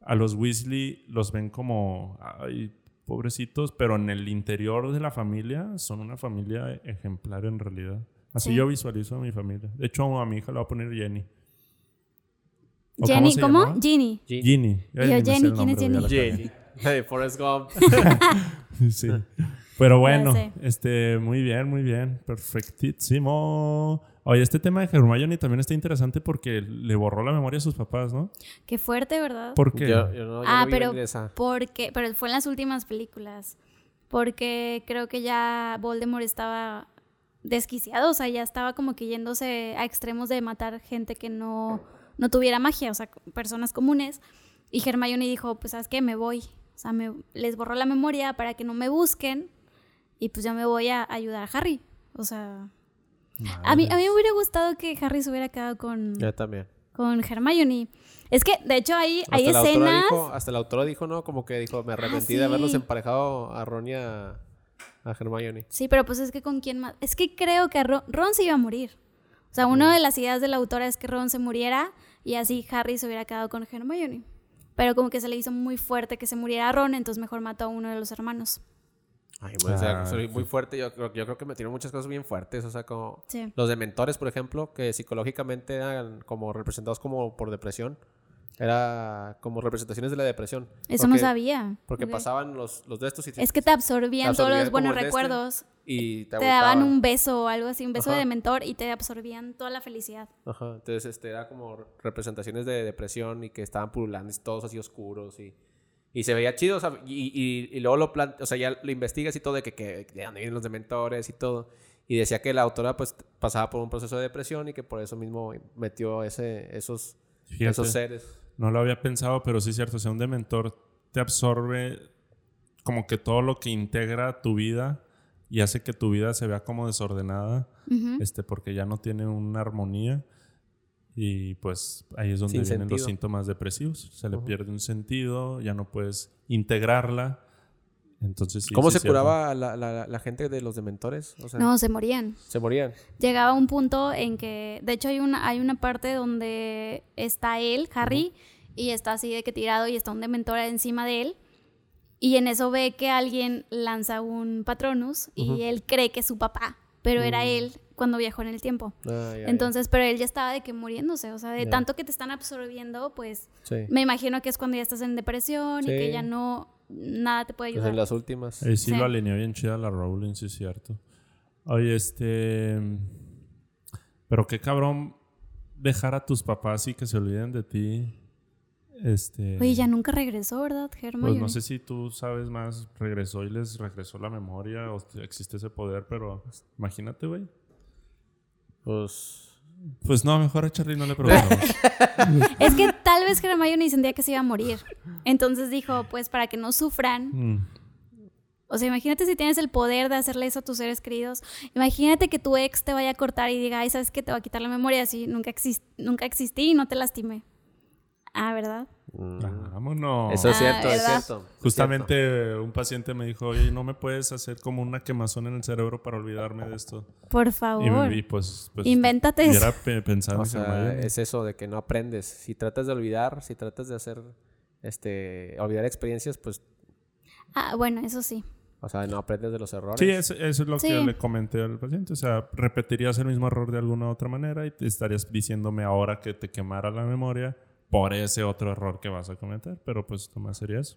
a los Weasley los ven como, ay, pobrecitos, pero en el interior de la familia son una familia ejemplar en realidad. Así Sí. yo visualizo a mi familia. De hecho, a mi hija le voy a poner Jenny. ¿O Jenny, ¿cómo? llamaba? Ginny. Ginny. yo, sé Jenny, ¿quién es la Jenny. Hey, Forrest Gump. Sí. Pero bueno, este, muy bien, muy bien. Perfectísimo. Oye, este tema de Hermione también está interesante porque le borró la memoria a sus papás, ¿no? Qué fuerte, ¿verdad? ¿Por qué? Yo, yo no, yo Ah, no pero porque, pero fue en las últimas películas. Porque creo que ya Voldemort estaba desquiciado, o sea, ya estaba como que yéndose a extremos de matar gente que no, no tuviera magia, o sea, personas comunes. Y Hermione dijo, pues, ¿sabes qué? Me voy. O sea, me- les borró la memoria para que no me busquen y pues yo me voy a ayudar a Harry. O sea, a mí, a mí me hubiera gustado que Harry se hubiera quedado con, Yo también. con Hermione. Es que, de hecho, hay, hay hasta, escenas... dijo, hasta la autora dijo, ¿no? Como que dijo, me arrepentí de haberlos emparejado a Ron y a, a Hermione. Sí, pero pues es que con quién más. Es que creo que Ron, Ron se iba a morir. O sea, una de las ideas de la autora es que Ron se muriera y así Harry se hubiera quedado con Hermione. Pero como que se le hizo muy fuerte que se muriera Ron, entonces mejor mató a uno de los hermanos. Ay, pues, o sea, Ah, soy muy fuerte. Yo, creo- yo creo que metieron muchas cosas bien fuertes. O sea, como Sí. los dementores, por ejemplo, que psicológicamente eran como representados como por depresión. Era como representaciones de la depresión. Eso no Porque- sabía. Porque Ok. pasaban los, los de estos y Es que te absorbían, Te todos absorbían los buenos este. recuerdos. y te, Te daban un beso o algo así, un beso Ajá. de mentor y te absorbían toda la felicidad. Ajá, entonces este era como representaciones de depresión y que estaban pululando, todos así oscuros y, y se veía chido, o sea, y, y, y luego lo plan, o sea, ya lo investigas y todo de que, que de dónde vienen los dementores y todo. Y decía que la autora pues pasaba por un proceso de depresión y que por eso mismo metió ese, esos, Fíjate. esos seres. No lo había pensado, pero sí es cierto. O sea, un dementor te absorbe como que todo lo que integra tu vida y hace que tu vida se vea como desordenada, este, porque ya no tiene una armonía. Y pues ahí es donde Sin vienen los sentido. síntomas depresivos. Se le Ujú. pierde un sentido, ya no puedes integrarla. Entonces, sí, ¿Cómo sí se curaba la, la- la gente de los dementores? O sea, No, se morían. se morían. Llegaba un punto en que, de hecho hay una, hay una parte donde está él, Harry, y está así de que tirado y está un dementor encima de él. Y en eso ve que alguien lanza un patronus y Ujú. él cree que es su papá, pero era Mm. él cuando viajó en el tiempo. Ah, ya, ya. Entonces, pero él ya estaba de que muriéndose, o sea, de Ya. tanto que te están absorbiendo, pues Sí. me imagino que es cuando ya estás en depresión y que ya no, nada te puede Pues ayudar. en las últimas. Eh, sí, Sí. lo alineó bien chida la Rowling, sí es cierto. Oye, este... Pero qué cabrón dejar a tus papás y que se olviden de ti. Este... Oye, ya nunca regresó, ¿verdad, Germán? Pues no sé si tú sabes más, regresó y les regresó la memoria o existe ese poder, pero imagínate, güey. Pues. Pues no, mejor a Charlie no le preguntamos. Es que tal vez Hermione sentía que se iba a morir. Entonces dijo, pues para que no sufran. Mm. O sea, imagínate si tienes el poder de hacerle eso a tus seres queridos. Imagínate que tu ex te vaya a cortar y diga, ay, ¿sabes qué? Te va a quitar la memoria si nunca, exis- nunca existí y no te lastimé. Ah, ¿verdad? mm, Ah, vámonos. Eso es Ah, cierto, es ¿verdad? cierto. es Justamente un paciente me dijo, oye, ¿no me puedes hacer como una quemazón en el cerebro para olvidarme de esto? Por Y, favor. me- y pues, pues... Invéntate cierto. O sea, es eso de que no aprendes. Si tratas de olvidar, si tratas de hacer. Este. Olvidar experiencias, pues. Ah, bueno, eso sí. O sea, no aprendes de los errores. Sí, es- eso es lo que le comenté al paciente. O sea, repetirías el mismo error de alguna otra manera y te estarías diciéndome ahora que te quemara la memoria por ese otro error que vas a cometer. Pero pues nomás sería eso.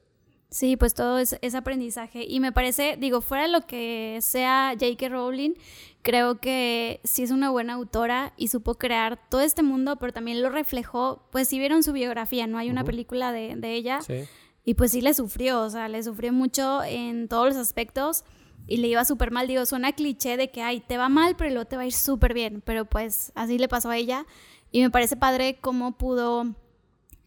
Sí, pues todo es, es aprendizaje. Y me parece, digo, fuera lo que sea J.K. Rowling, creo que sí es una buena autora y supo crear todo este mundo, pero también lo reflejó, pues si vieron su biografía, ¿no? Hay una película de, de ella Sí. y pues sí le sufrió, o sea, le sufrió mucho en todos los aspectos y le iba súper mal. Digo, suena cliché de que, ay, te va mal, pero luego te va a ir súper bien, pero pues así le pasó a ella y me parece padre cómo pudo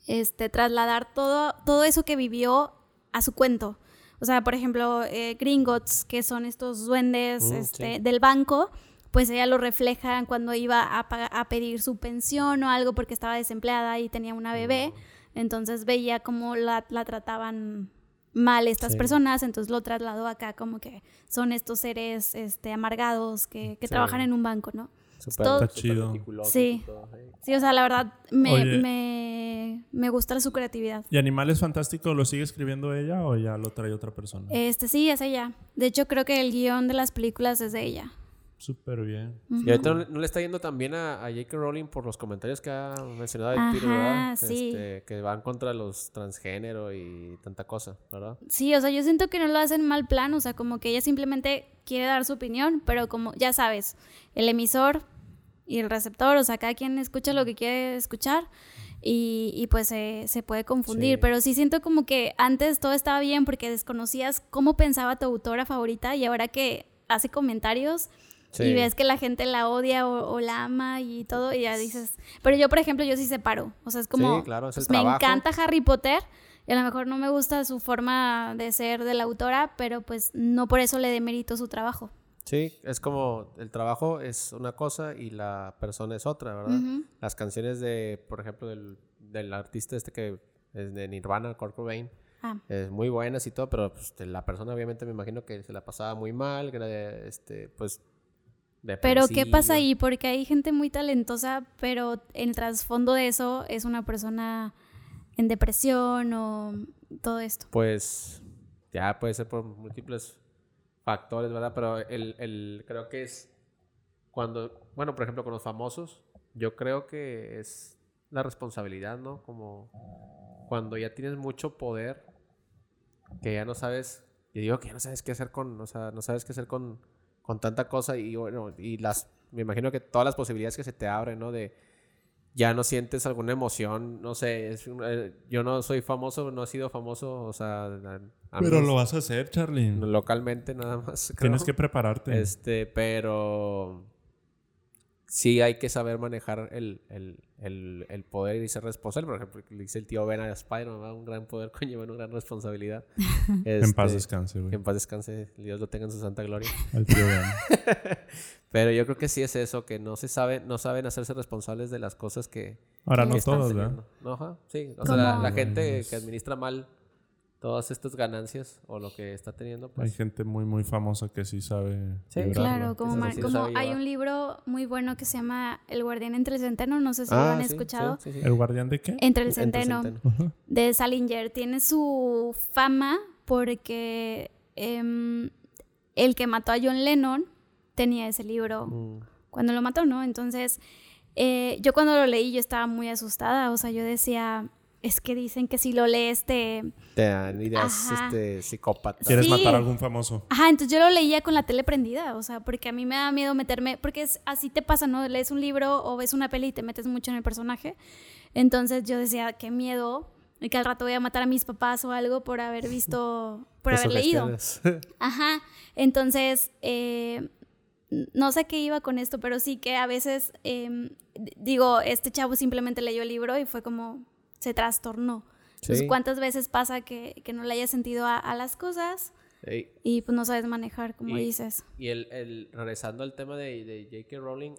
este, trasladar todo, todo eso que vivió a su cuento. O sea, por ejemplo, eh, Gringotts, que son estos duendes Mm, este, sí. del banco, pues ella lo refleja cuando iba a, pedir su pensión o algo porque estaba desempleada y tenía una bebé. Entonces veía cómo la, la trataban mal estas Sí. personas, entonces lo trasladó acá como que son estos seres este, amargados que, que Sí. trabajan en un banco, ¿no? Todo- Está chido. Sí. todo, sí. Sí, o sea, la verdad me, me, me gusta su creatividad. ¿Y Animales Fantásticos lo sigue escribiendo ella o ya lo trae otra persona? Este sí, es ella. De hecho, creo que el guion de las películas es de ella. Súper bien. Y ahorita no, le- no le está yendo tan bien a, a J.K. Rowling por los comentarios que ha mencionado de Peter, ¿verdad? sí. Este, que van contra los transgénero y tanta cosa, ¿verdad? Sí, o sea, yo siento que no lo hacen mal plan, o sea, como que ella simplemente quiere dar su opinión, pero como ya sabes, el emisor y el receptor, o sea, cada quien escucha lo que quiere escuchar y, y pues se, se puede confundir, Sí. pero sí siento como que antes todo estaba bien porque desconocías cómo pensaba tu autora favorita y ahora que hace comentarios Sí. y ves que la gente la odia o, o la ama y todo y ya dices, pero yo por ejemplo yo sí separo, o sea, es como, Sí, claro, es el pues, me encanta Harry Potter y a lo mejor no me gusta su forma de ser de la autora, pero pues no por eso le demérito su trabajo. Sí, es como el trabajo es una cosa y la persona es otra, ¿verdad? Las canciones de, por ejemplo, del, del artista este que es de Nirvana, Kurt Cobain, Ah, es muy buenas y todo, pero pues, la persona obviamente me imagino que se la pasaba muy mal, que era este, pues... pero ¿qué pasa ahí? Porque hay gente muy talentosa, pero el trasfondo de eso es una persona en depresión o todo esto. Pues ya puede ser por múltiples factores, ¿verdad? Pero el, el- creo que es cuando, bueno, por ejemplo, con los famosos, yo creo que es la responsabilidad, ¿no? Como cuando ya tienes mucho poder, que ya no sabes, y digo que ya no sabes qué hacer con, o sea, no sabes qué hacer con, con tanta cosa y bueno, y las, me imagino que todas las posibilidades que se te abren, ¿no? De ya no sientes alguna emoción, no sé, es eh, yo no soy famoso, no he sido famoso, o sea, a- Pero lo vas a hacer, Charlie. localmente nada más. Tienes que prepararte. Este, pero sí hay que saber manejar el, el, el, el poder y ser responsable. Por ejemplo, dice el tío Ben a Spider-Man, un gran poder conlleva una gran responsabilidad. en paz Este, descanse, güey. En paz descanse, Dios lo tenga en su santa gloria. El tío Ben. Pero yo creo que sí es eso, que no se sabe, no saben hacerse responsables de las cosas que, Ahora Que no están todos, teniendo. ¿verdad? No, ajá, sí. O sea, la, la gente que administra mal todas estas ganancias o lo que está teniendo, Hay pues... gente muy, muy famosa que sí sabe. Sí, librarlo. Claro, como, mar- sí hay un libro muy bueno que se llama El guardián entre el centeno, no sé si lo Ah, han sí, escuchado. sí, sí. ¿El guardián de qué? Entre el Entre el centeno, de Salinger. Tiene su fama porque em, el que mató a John Lennon tenía ese libro Mm. cuando lo mató, ¿no? Entonces, eh, yo cuando lo leí yo estaba muy asustada, o sea, yo decía, es que dicen que si lo lees te... Te dan ideas este, psicópatas. ¿Quieres Sí. matar a algún famoso? Ajá, entonces yo lo leía con la tele prendida, o sea, porque a mí me da miedo meterme, porque es, así te pasa, ¿no? Lees un libro o ves una peli y te metes mucho en el personaje. Entonces yo decía, qué miedo, y que al rato voy a matar a mis papás o algo por haber visto, por haber leído. Ajá, entonces, eh, no sé qué iba con esto, pero sí que a veces, eh, d- digo, este chavo simplemente leyó el libro y fue como, se trastornó. Entonces, Sí. ¿cuántas veces pasa que, que no le haya sentido a, a las cosas y pues no sabes manejar, como Y- dices? Y el, el, regresando al tema de, de J.K. Rowling,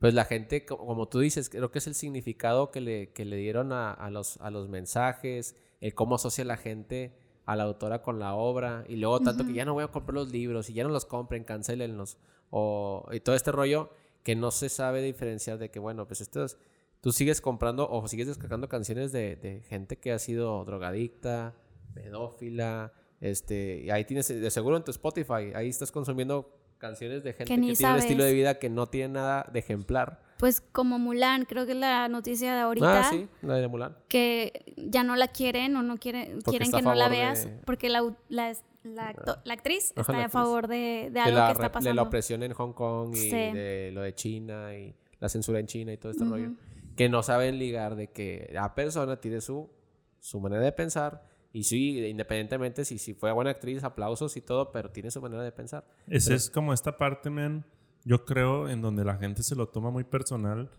pues la gente, co- como tú dices, creo que es el significado que le, que le dieron a, a los, a los mensajes, el cómo asocia la gente a la autora con la obra, y luego tanto que ya no voy a comprar los libros, y ya no los compren, cancelenlos, o, y todo este rollo que no se sabe diferenciar de que, bueno, pues esto es- tú sigues comprando o sigues descargando canciones de, de gente que ha sido drogadicta, pedófila, este, y ahí tienes, de seguro en tu Spotify, ahí estás consumiendo canciones de gente que, tiene un estilo de vida que no tiene nada de ejemplar. Pues como Mulan, creo que es la noticia de ahorita, Ah, sí, la de Mulan. que ya no la quieren o no quieren, Porque quieren que no la veas, de- porque la, la, la, acto- la actriz Ajá, está a favor de, de de algo la, que está rep- de pasando. la opresión en Hong Kong y Sí. de lo de China y la censura en China y todo este Ujú. rollo. Que no saben ligar de que la persona tiene su, su manera de pensar. Y sí, independientemente si, si fue buena actriz, aplausos y todo, pero tiene su manera de pensar. Esa es como esta parte, man, yo creo, en donde la gente se lo toma muy personal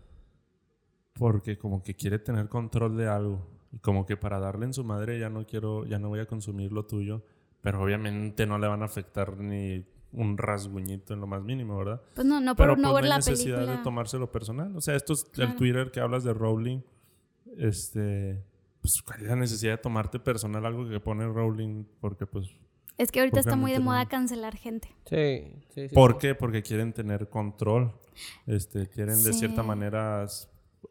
porque como que quiere tener control de algo. Y como que para darle en su madre ya no quiero, ya no voy a consumir lo tuyo. Pero obviamente no le van a afectar ni un rasguñito en lo más mínimo, ¿verdad? Pues no, no por Pero no pues, ver no hay la necesidad película. de tomárselo personal. O sea, esto es Claro. el Twitter que hablas de Rowling. Este, pues, ¿cuál es la necesidad de tomarte personal algo que pone Rowling? Porque, pues, Es que ahorita está muy de moda no. cancelar gente. Sí, sí, sí. ¿Por sí. qué? Porque quieren tener control. Este, quieren de cierta manera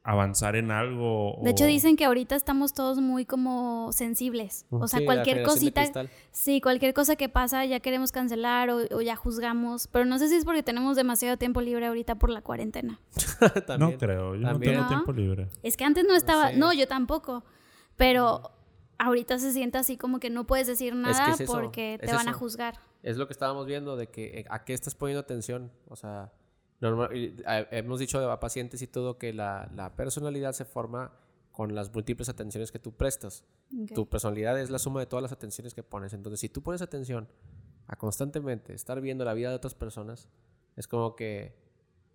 avanzar en algo. De hecho dicen que ahorita estamos todos muy como sensibles. O sea, Sí, cualquier cosita, sí, cualquier cosa que pasa ya queremos cancelar o, o ya juzgamos. Pero no sé si es porque tenemos demasiado tiempo libre ahorita por la cuarentena. También. No creo, yo También. no tengo ¿No? tiempo libre. Es que antes no estaba, sé. no, yo tampoco. Pero ahorita se siente así como que no puedes decir nada es eso, porque te es van a juzgar. Es lo que estábamos viendo de que eh, a qué estás poniendo atención. O sea, normal- hemos dicho a pacientes y todo que la, la personalidad se forma con las múltiples atenciones que tú prestas. Ok. Tu personalidad es la suma de todas las atenciones que pones. Entonces, si tú pones atención a constantemente estar viendo la vida de otras personas, es como que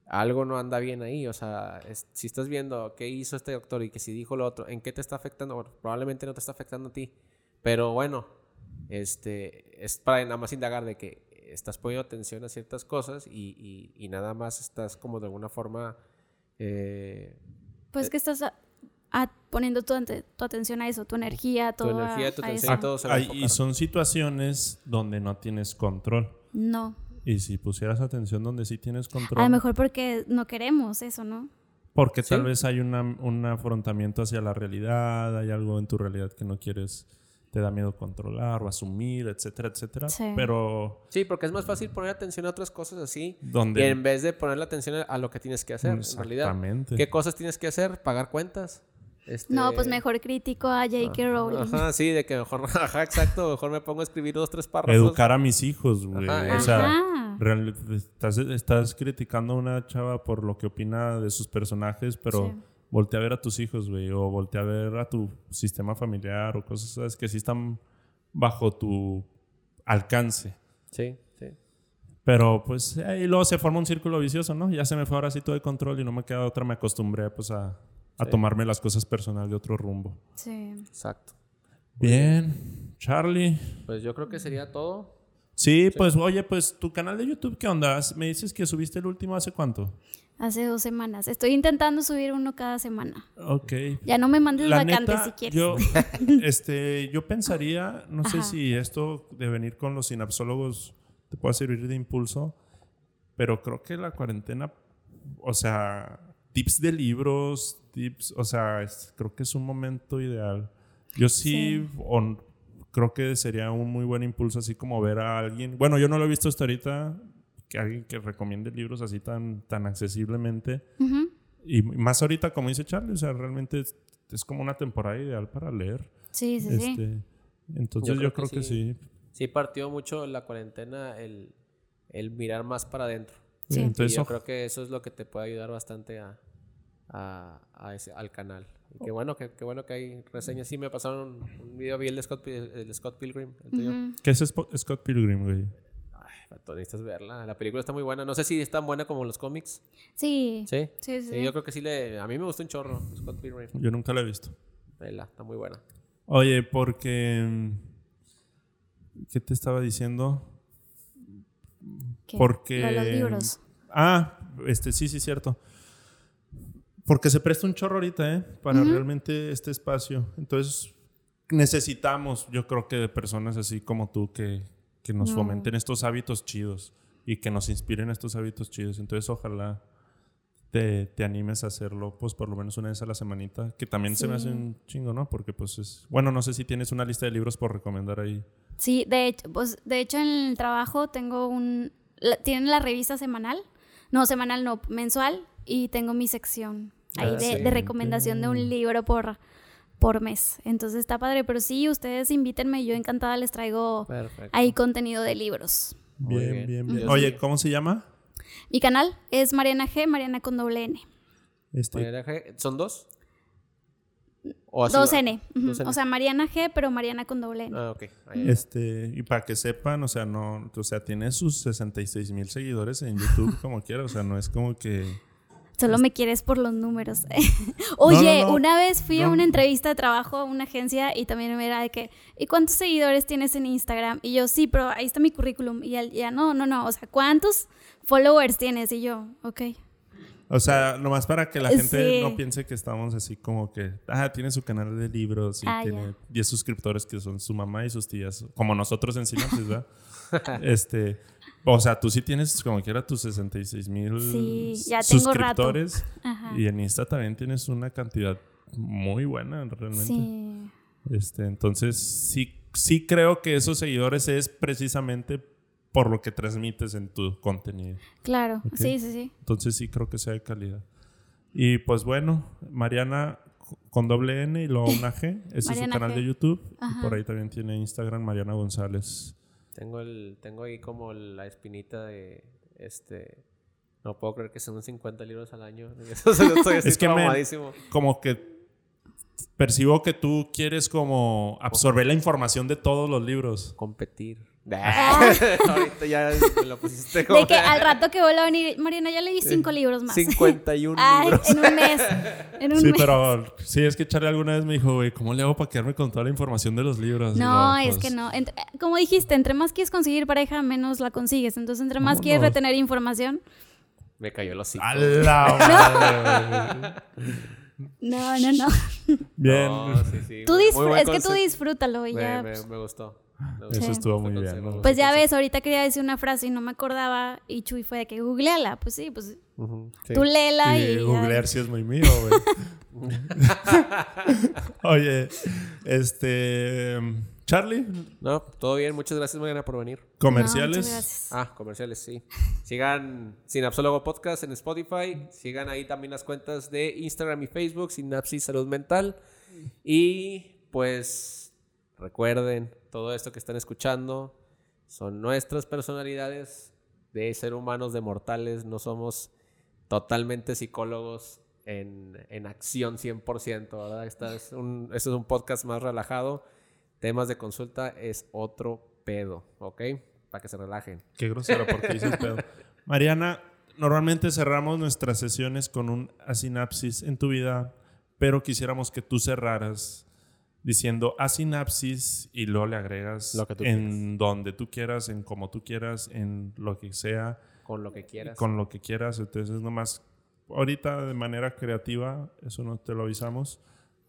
algo no anda bien ahí. O sea, es- si estás viendo qué hizo este doctor y que si dijo lo otro, ¿en qué te está afectando? Bueno, probablemente no te está afectando a ti. Pero bueno, este, es para nada más indagar de que estás poniendo atención a ciertas cosas y, y- y nada más estás como de alguna forma... eh, Pues que estás a- a- poniendo tu, tu atención a eso, tu energía, tu todo energía, a- tu a atención eso. y todo se va a Ay, y son situaciones donde no tienes control. No. Y si pusieras atención donde sí tienes control. A lo mejor porque no queremos eso, ¿no? Porque tal Sí. vez hay una, un afrontamiento hacia la realidad, hay algo en tu realidad que no quieres, te da miedo controlar o asumir, etcétera, etcétera. Sí. Pero Sí, porque es más fácil poner atención a otras cosas así. donde... Y en vez de ponerle atención a- lo que tienes que hacer, en realidad. Exactamente. ¿Qué cosas tienes que hacer? Pagar cuentas. Este, No, pues mejor critico a J.K. Rowling. Ajá, sí, de que mejor, ajá, exacto, mejor me pongo a escribir dos, tres párrafos. Educar a mis hijos, güey. Ajá, O sea, real- estás, estás criticando a una chava por lo que opina de sus personajes, pero Sí. Voltea a ver a tus hijos, güey. O voltea a ver a tu sistema familiar o cosas ¿sabes? que sí están bajo tu alcance. Sí, sí. Pero pues ahí luego se forma un círculo vicioso, ¿no? Ya se me fue ahora sí todo el control y no me queda otra. Me acostumbré pues a, a tomarme las cosas personal de otro rumbo. Sí. Exacto. Bien. Charlie. Pues yo creo que sería todo. Sí, pues oye, pues tu canal de YouTube, ¿qué onda? Me dices que subiste el último hace cuánto? Hace dos semanas. Estoy intentando subir uno cada semana. Ok. Ya no me mandes La vacantes neta, si quieres. Yo, este, yo pensaría, no sé si esto de venir con los sinapsólogos te puede servir de impulso, pero creo que la cuarentena, o sea, tips de libros, tips, o sea, es- creo que es un momento ideal. Yo sí, o- creo que sería un muy buen impulso así como ver a alguien, bueno, yo no lo he visto hasta ahorita, que alguien que recomiende libros así tan, tan accesiblemente. Ujú. Y más ahorita, como dice Charlie, o sea, realmente es, es como una temporada ideal para leer. Sí, sí, sí. Este, entonces yo creo, que, sí. Sí partió mucho la cuarentena el, el mirar más para adentro. Sí. Y Entonces, yo ojo- creo que eso es lo que te puede ayudar bastante a, a- a ese- al canal. Y qué bueno que, qué bueno que hay reseñas. Sí, me pasaron un video, vi el de Scott, el Scott Pilgrim. El tuyo. Ujú. ¿Qué es Scott Pilgrim, güey? Necesitas verla. La película está muy buena. No sé si es tan buena como los cómics. Sí. ¿Sí? Sí, sí. Sí, yo creo que sí le... A mí me gustó un chorro Scott Pilgrim. Yo nunca lo he visto. Vela, está muy buena. Oye, porque... ¿Qué te estaba diciendo? ¿Qué? Porque... Lo de los libros. Ah, este, sí, sí, cierto. Porque se presta un chorro ahorita, ¿eh? Para realmente este espacio. Entonces, necesitamos, yo creo que de personas así como tú que, que nos No. fomenten estos hábitos chidos y que nos inspiren estos hábitos chidos. Entonces, ojalá te, te animes a hacerlo, pues por lo menos una vez a la semanita, que también se me hace Sí. un chingo, ¿no? Porque pues es... Bueno, no sé si tienes una lista de libros por recomendar ahí. Sí, de hecho, pues, de hecho en el trabajo tengo un... la- tienen la revista semanal. No, semanal no, mensual. Y tengo mi sección ahí Ah, de, sí. de recomendación de un libro por, por mes. Entonces está padre. Pero sí, ustedes invítenme. Yo encantada les traigo Perfecto. ahí contenido de libros. Bien, bien. bien, Oye. ¿cómo se llama? Mi canal es Mariana G, Mariana con doble N. Este, Mariana G, ¿Son dos? Dos N. O sea, Mariana G, pero Mariana con doble N. Ah, ok. Ahí. Este, y para que sepan, o sea, no, o sea, tiene sus 66 mil seguidores en YouTube, como quiera, o sea, no es como que... Solo me quieres por los números. Oye, no, no. una vez fui a una entrevista de trabajo a una agencia y también me era de que, ¿y cuántos seguidores tienes en Instagram? Y yo, sí, pero ahí está mi currículum. Y él, ya, no, no, no, o sea, ¿cuántos followers tienes? Y yo, ok. O sea, nomás para que la Eh, gente sí. no piense que estamos así como que, ah, tiene su canal de libros y Ah, tiene ya. 10 suscriptores que son su mamá y sus tías, como nosotros en Sinapsis, ¿verdad? este, o sea, tú sí tienes como quiera tus 66 mil Sí, suscriptores Ajá. y en Insta también tienes una cantidad muy buena realmente. Sí. Este, entonces, sí, sí creo que esos seguidores es precisamente por lo que transmites en tu contenido. Claro, sí, sí, sí. Entonces sí creo que sea de calidad. Y pues bueno, Mariana con doble N y luego una G. Ese es su canal G. de YouTube. Y por ahí también tiene Instagram Mariana González. Tengo, el, tengo ahí como la espinita de este. No puedo creer que sean 50 libros al año. Eso estoy así Es que me-. Como que percibo que tú quieres como absorber la información de todos los libros. Competir. Ah. Ahorita ya me lo pusiste como. De que al rato que vuelva a venir, Mariana, ya leí cinco libros más. 51 Ay, libros. en un mes. En un Sí, mes. pero sí, es que Charlie alguna vez me dijo, güey, ¿cómo le hago para quedarme con toda la información de los libros? No, es pues, que no. Ent- como dijiste, entre más quieres conseguir pareja, menos la consigues. Entonces, entre más quieres Vámonos. retener información. Me cayó el hocico. ¡A la madre! No, no, no. Bien. No, sí, sí, Tú es que tú disfrútalo y Me, ya. me- pues, me gustó. Eso estuvo muy bien. ¿no? pues ya ves, ahorita quería decir una frase y no me acordaba. Y Chuy fue de que googleala. Pues sí, pues Ujú, sí. tú léela y. Googlear si es muy mío, güey. Oye, este. Charlie, No, todo bien. Muchas gracias, Mariana, por venir. No, muchas comerciales. gracias. Ah, comerciales, sí. Sigan Sinapsólogo Podcast en Spotify. Sigan ahí también las cuentas de Instagram y Facebook, Sinapsis Salud Mental. Y pues recuerden, todo esto que están escuchando son nuestras personalidades de ser humanos, de mortales. No somos totalmente psicólogos en, en acción 100%, ¿verdad? Esta es un, este es un podcast más relajado. Temas de consulta es otro pedo, ¿ok? para que se relajen. Qué grosero, porque dices pedo. Mariana, normalmente cerramos nuestras sesiones con un asinapsis en tu vida, pero quisiéramos que tú cerraras diciendo asinapsis y luego le agregas Lo que tú en donde tú quieras, en como tú quieras, en lo que sea, Con lo que quieras. con lo que quieras. Entonces, nomás ahorita de manera creativa, eso no te lo avisamos.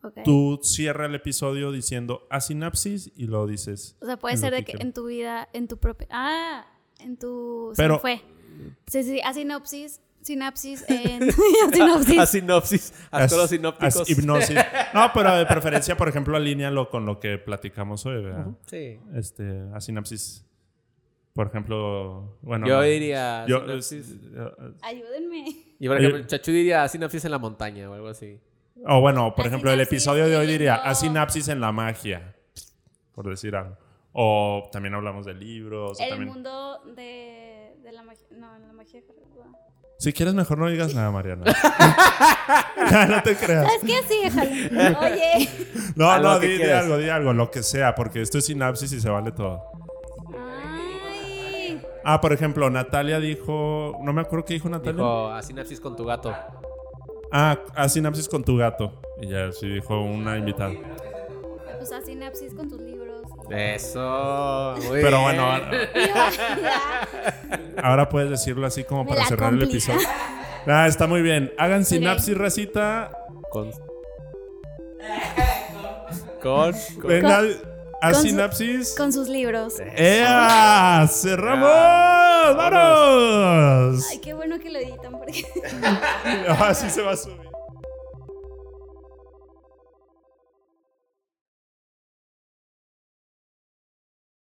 Ok. Tú cierra el episodio diciendo asinapsis y lo dices. O sea, puede ser de que que en tu vida, en tu propia. Ah, en tu. se Pero- me fue. Sí, sí, a sinopsis. Sinapsis en. sinopsis. A sinopsis. A As- todos los sinópticos. as hipnosis. No, pero de preferencia, por ejemplo, alínealo con lo que platicamos hoy, ¿verdad? Sí. Este, a sinapsis. Por ejemplo, bueno. Yo no. diría Yo, sinopsis. Ayúdenme. Y por ejemplo, Chachu diría sinopsis en la montaña o algo así. o bueno, por ejemplo, el episodio de hoy diría a sinapsis en la magia. Por decir algo. O también hablamos de libros. o El también- mundo de, de la magia. No, la magia. de. Si quieres, mejor no digas nada, Mariana. Ya, no te creas. ¿Sabes qué? Sí, déjalo. Oye. No, no, que di, di algo, di algo, lo que sea, porque esto es sinapsis y se vale todo. Ay. Ah, por ejemplo, Natalia dijo. No me acuerdo qué dijo Natalia. Dijo a sinapsis con tu gato. Ah, a sinapsis con tu gato. Y ya sí dijo una invitada. Pues a sinapsis con tus libros. Eso. Muy Pero bien. bueno, ahora, ahora puedes decirlo así como Me para cerrar el episodio. Ah, está muy bien. Hagan sinapsis, racita. Con. Con. con- Venga, a con su- sinapsis. Con sus libros. ¡Ea! ¡Cerramos! Ah, ¡Vámonos! Ay, qué bueno que lo editan porque. Así se va a subir.